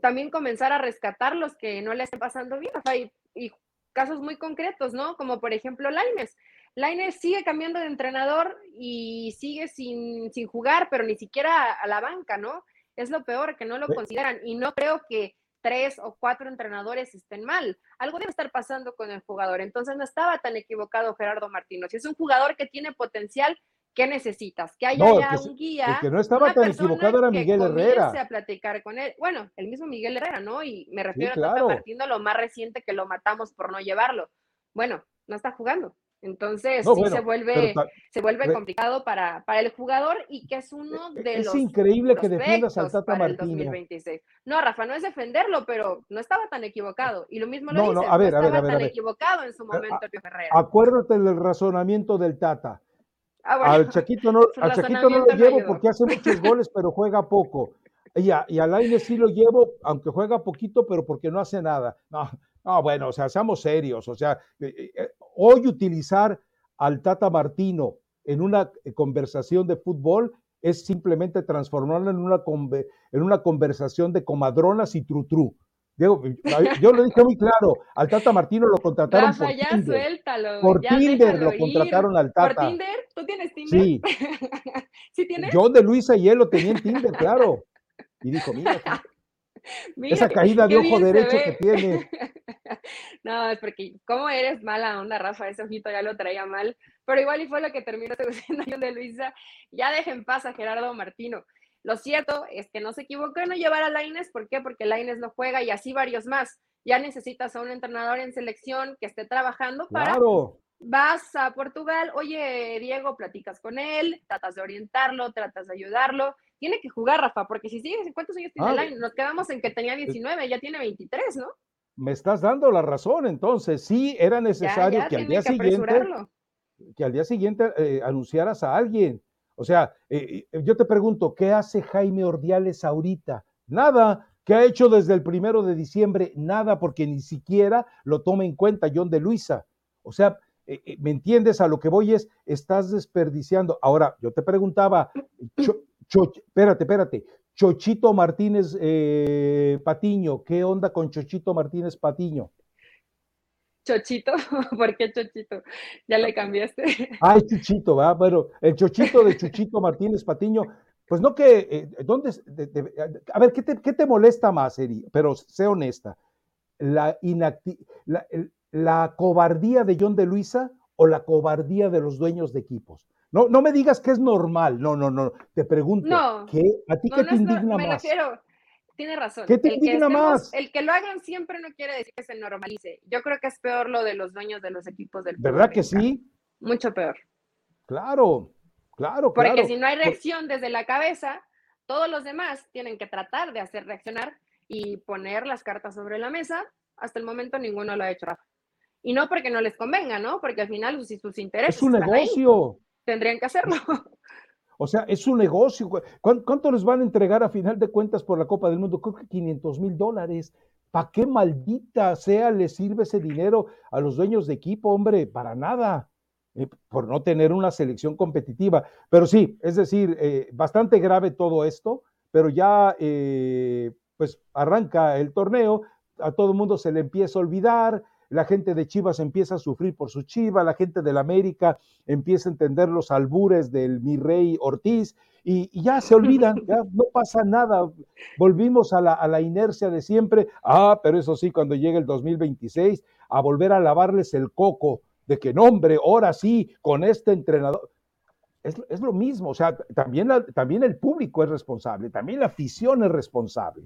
S2: también comenzar a rescatar los que no le estén pasando bien, o sea, y, y casos muy concretos, ¿no? Como por ejemplo Laimes Lainez sigue cambiando de entrenador y sigue sin, sin jugar, pero ni siquiera a la banca, ¿no? Es lo peor, que no lo consideran. Y no creo que tres o cuatro entrenadores estén mal. Algo debe estar pasando con el jugador. Entonces no estaba tan equivocado Gerardo Martino. Si es un jugador que tiene potencial, ¿qué necesitas? Que haya un guía.
S1: El que no estaba tan equivocado era Miguel Herrera.
S2: a platicar con él. Bueno, el mismo Miguel Herrera, ¿no? Y me refiero a Tata Martino, lo más reciente que lo matamos por no llevarlo. Bueno, no está jugando. Entonces, sí se vuelve, se vuelve complicado para, para el jugador y que es uno e, de
S1: es
S2: los.
S1: Es increíble que defiendas al Tata Martino.
S2: No, Rafa, no es defenderlo, pero no estaba tan equivocado. Y lo mismo lo no, dice, no, a ver, no estaba tan equivocado en su momento.
S1: Acuérdate del razonamiento del Tata. Ah, al Chaquito no, al Chaquito no lo llevo porque hace muchos goles, pero juega poco. Y, a, y al aire sí lo llevo, aunque juega poquito, pero porque no hace nada. No, no, bueno, o sea, seamos serios. O sea, eh, eh, hoy utilizar al Tata Martino en una eh, conversación de fútbol es simplemente transformarlo en una, en una conversación de comadronas y trutru. Diego, yo lo dije muy claro, al Tata Martino lo contrataron por
S2: ya
S1: Tinder.
S2: Suéltalo,
S1: por Tinder lo contrataron al Tata.
S2: ¿Por Tinder? ¿Tú tienes Tinder?
S1: Sí.
S2: ¿Sí tienes?
S1: John de Luisa y él lo tenían Tinder, claro. Y dijo, mira, esa caída de ojo derecho que tiene.
S2: No, es porque ¿cómo eres mala onda, Rafa? Ese ojito ya lo traía mal. Pero igual y fue lo que terminó a de Luisa. Ya dejen paz a Gerardo Martino. Lo cierto es que no se equivocó en no llevar a Laines. ¿Por qué? Porque Laines no juega y así varios más. Ya necesitas a un entrenador en selección que esté trabajando para
S1: claro
S2: vas a Portugal, oye, Diego, platicas con él, tratas de orientarlo, tratas de ayudarlo. Tiene que jugar, Rafa, porque si sigues, ¿cuántos años tiene ah, Nos quedamos en que tenía 19, ya tiene 23, ¿no?
S1: Me estás dando la razón, entonces sí era necesario que, al día siguiente, que al día siguiente eh, anunciaras a alguien. O sea, eh, eh, yo te pregunto, ¿qué hace Jaime Ordiales ahorita? Nada. ¿Qué ha hecho desde el primero de diciembre? Nada, porque ni siquiera lo toma en cuenta John de Luisa. O sea, eh, eh, ¿me entiendes? A lo que voy es, estás desperdiciando. Ahora, yo te preguntaba, espérate, espérate, Chochito Martínez eh, Patiño, ¿qué onda con Chochito Martínez Patiño?
S2: Chochito, ¿por qué Chochito? Ya le cambiaste.
S1: Ah, es Chuchito, ¿va? Bueno, el Chochito de Chuchito Martínez Patiño, pues no que, eh, ¿dónde? a ver, ¿qué te, ¿qué te, molesta más, Eri? Pero sé honesta. La, la, la cobardía de John de Luisa o la cobardía de los dueños de equipos. No, no me digas que es normal, no, no, no. Te pregunto, ¿qué, ¿a ti qué te indigna me más?
S2: Refiero, tiene razón.
S1: ¿Qué te indigna más?
S2: El que lo hagan siempre no quiere decir que se normalice. Yo creo que es peor lo de los dueños de los equipos del
S1: ¿Verdad que sí?
S2: Mucho peor.
S1: Claro, claro,
S2: Porque
S1: claro.
S2: Porque si no hay reacción desde la cabeza, todos los demás tienen que tratar de hacer reaccionar y poner las cartas sobre la mesa. Hasta el momento ninguno lo ha hecho, Y no porque no les convenga, ¿no? Porque al final, si sus intereses.
S1: Es un negocio
S2: tendrían que hacerlo.
S1: O sea, es un negocio. ¿Cuánto les van a entregar a final de cuentas por la Copa del Mundo? Creo que 500 mil dólares. ¿Para qué maldita sea le sirve ese dinero a los dueños de equipo, hombre? Para nada. Eh, por no tener una selección competitiva. Pero sí, es decir, eh, bastante grave todo esto, pero ya eh, pues arranca el torneo, a todo el mundo se le empieza a olvidar, la gente de Chivas empieza a sufrir por su Chiva, la gente del América empieza a entender los albures del mi rey Ortiz y, ya se olvidan, ya no pasa nada, volvimos a la, a la, inercia de siempre, ah, pero eso sí, cuando llegue el 2026, a volver a lavarles el coco de que no, hombre, ahora sí, con este entrenador. Es, es lo mismo, o sea, también, la, también el público es responsable, también la afición es responsable.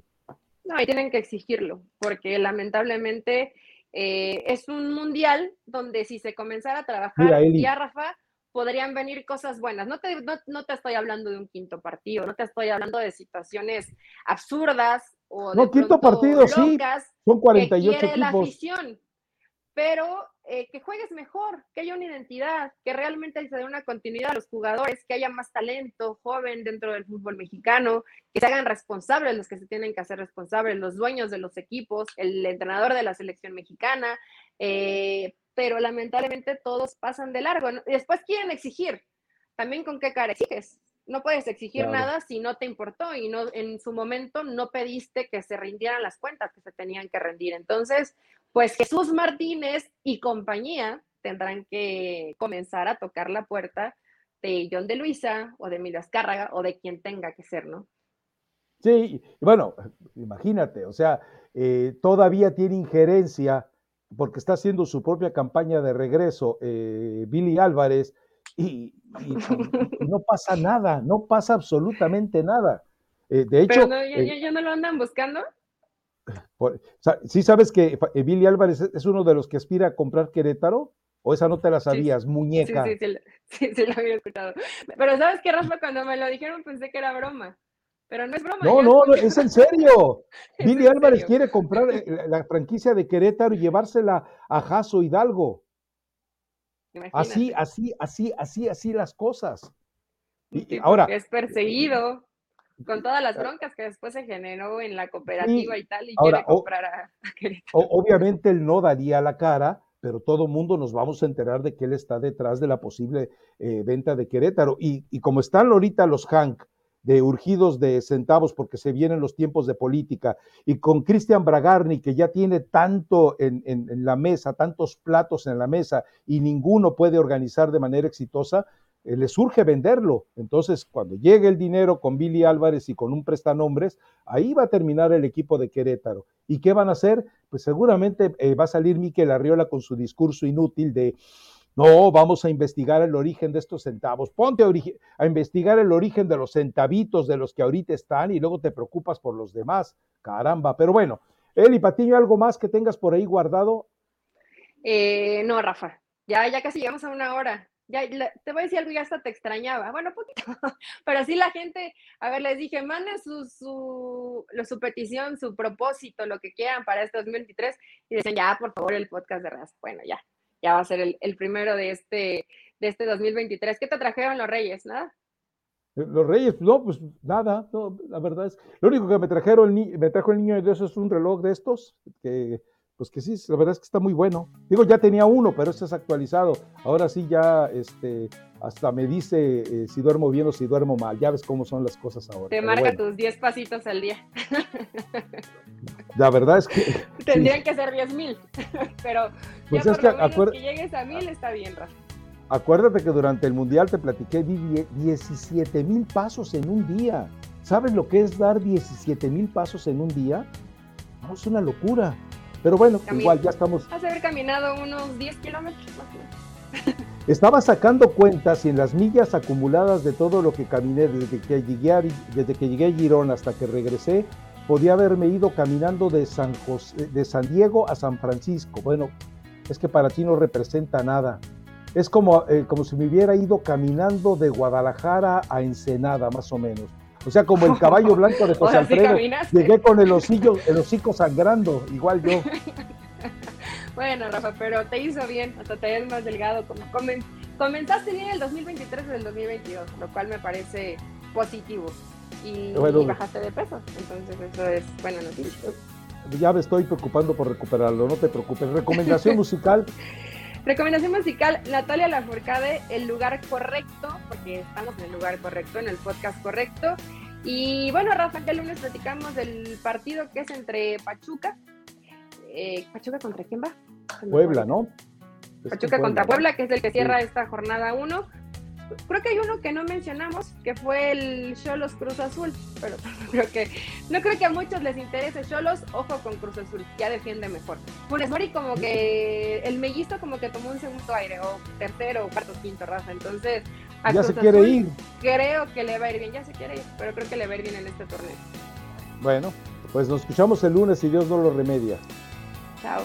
S2: No, y tienen que exigirlo, porque lamentablemente eh, es un mundial donde si se comenzara a trabajar ya, Rafa, podrían venir cosas buenas. No te, no, te estoy hablando de un quinto partido, no te estoy hablando de situaciones absurdas o de
S1: no, quinto partido, sí. Son 48
S2: que la afición pero eh, que juegues mejor, que haya una identidad, que realmente se dé una continuidad a los jugadores, que haya más talento joven dentro del fútbol mexicano, que se hagan responsables los que se tienen que hacer responsables, los dueños de los equipos, el entrenador de la selección mexicana, eh, pero lamentablemente todos pasan de largo. Después quieren exigir, también con qué cara exiges. No puedes exigir nada si no te importó y no en su momento no pediste que se rindieran las cuentas que se tenían que rendir. Entonces, pues Jesús Martínez y compañía tendrán que comenzar a tocar la puerta de John de Luisa o de Emilio Azcárraga o de quien tenga que ser, ¿no?
S1: Sí, bueno, imagínate, o sea, eh, todavía tiene injerencia porque está haciendo su propia campaña de regreso eh, Billy Álvarez y, no pasa nada, no pasa absolutamente nada. Eh, de hecho,
S2: Pero ¿ya, no lo andan buscando?
S1: ¿Sí sabes que Billy Álvarez es uno de los que aspira a comprar Querétaro? ¿O esa no te la sabías, muñeca?
S2: Sí, sí, sí, sí, lo había escuchado. Pero ¿sabes qué, Rafa? Cuando me lo dijeron pensé que era broma. Pero no es broma.
S1: No, no, es en serio. Billy Álvarez quiere comprar eh, la franquicia de Querétaro y llevársela a Jaso Hidalgo. Así, así, así, así, así las cosas.
S2: Y, ahora. Es perseguido con todas las broncas que después se generó en la cooperativa y tal, y quiere comprar a, Querétaro.
S1: Obviamente él no daría la cara, pero todo mundo nos vamos a enterar de que él está detrás de la posible eh, venta de Querétaro. Y, y, como están ahorita los Hank de urgidos de centavos porque se vienen los tiempos de política, y con Cristian Bragarni, que ya tiene tanto en, en, en la mesa, tantos platos en la mesa, y ninguno puede organizar de manera exitosa, eh, le surge venderlo. Entonces, cuando llegue el dinero con Billy Álvarez y con un prestanombres, ahí va a terminar el equipo de Querétaro. ¿Y qué van a hacer? Pues seguramente eh, va a salir Miquel Arriola con su discurso inútil de no, vamos a investigar el origen de estos centavos. Ponte a, investigar el origen de los centavitos de los que ahorita están y luego te preocupas por los demás. Caramba, pero bueno. Eli Patiño, ¿algo más que tengas por ahí guardado?
S2: Eh, no, Rafa. Ya, ya casi llegamos a una hora ya te voy a decir algo, ya hasta te extrañaba. Bueno, poquito, pero sí la gente, a ver, les dije, manden su, su, su petición, su propósito, lo que quieran para este 2023 y dicen, ya, por favor, el podcast de Raz. Bueno, ya, ya va a ser el, el, primero de este, de este 2023. ¿Qué te trajeron los Reyes? ¿Nada?
S1: Eh, los Reyes, no, pues nada, no, la verdad es, lo único que me trajeron, me trajo el niño de Dios es un reloj de estos, que pues que sí, la verdad es que está muy bueno. Digo, ya tenía uno, pero este es actualizado. Ahora sí ya, este, hasta me dice eh, si duermo bien o si duermo mal. Ya ves cómo son las cosas ahora.
S2: Te marca tus 10 pasitos al día.
S1: La verdad es que...
S2: Tendrían que ser 10 mil, pero pues ya por que, que llegues a mil está bien, Rafa.
S1: Acuérdate que durante el Mundial te platiqué, di 17 mil pasos en un día. ¿Sabes lo que es dar 17 mil pasos en un día? No, es una locura. Pero bueno, igual ya estamos.
S2: Has haber caminado unos 10 kilómetros
S1: Estaba sacando cuentas y en las millas acumuladas de todo lo que caminé desde que llegué a, desde que llegué a Girón hasta que regresé, podía haberme ido caminando de San, José, de San Diego a San Francisco. Bueno, es que para ti no representa nada. Es como, eh, como si me hubiera ido caminando de Guadalajara a Ensenada, más o menos. O sea, como el caballo blanco de José Alfredo. llegué con el hocico, el hocico sangrando, igual yo.
S2: bueno, Rafa, pero te hizo bien, hasta te ves más delgado. Como comenzaste bien el 2023 del 2022, lo cual me parece positivo. Y, bajaste de peso, entonces eso es buena noticia.
S1: Ya me estoy preocupando por recuperarlo, no te preocupes. Recomendación musical.
S2: Recomendación musical, Natalia Lafourcade, El lugar correcto, porque estamos en el lugar correcto, en el podcast correcto. Y bueno, Rafa, el lunes platicamos del partido que es entre Pachuca. Eh, ¿Pachuca contra quién va?
S1: Puebla, ¿no?
S2: Pachuca contra Puebla, que es el que cierra esta jornada 1 creo que hay uno que no mencionamos, que fue el Cholos Cruz Azul, pero creo que, no creo que a muchos les interese Cholos, ojo con Cruz Azul, ya defiende mejor. Funes Mori como que el mellizo como que tomó un segundo aire, o tercero, o cuarto, quinto raza, entonces
S1: ya se quiere ir.
S2: Creo que le va a ir bien, ya se quiere ir, pero creo que le va a ir bien en este torneo.
S1: Bueno, pues nos escuchamos el lunes y Dios no lo remedia.
S2: Chao.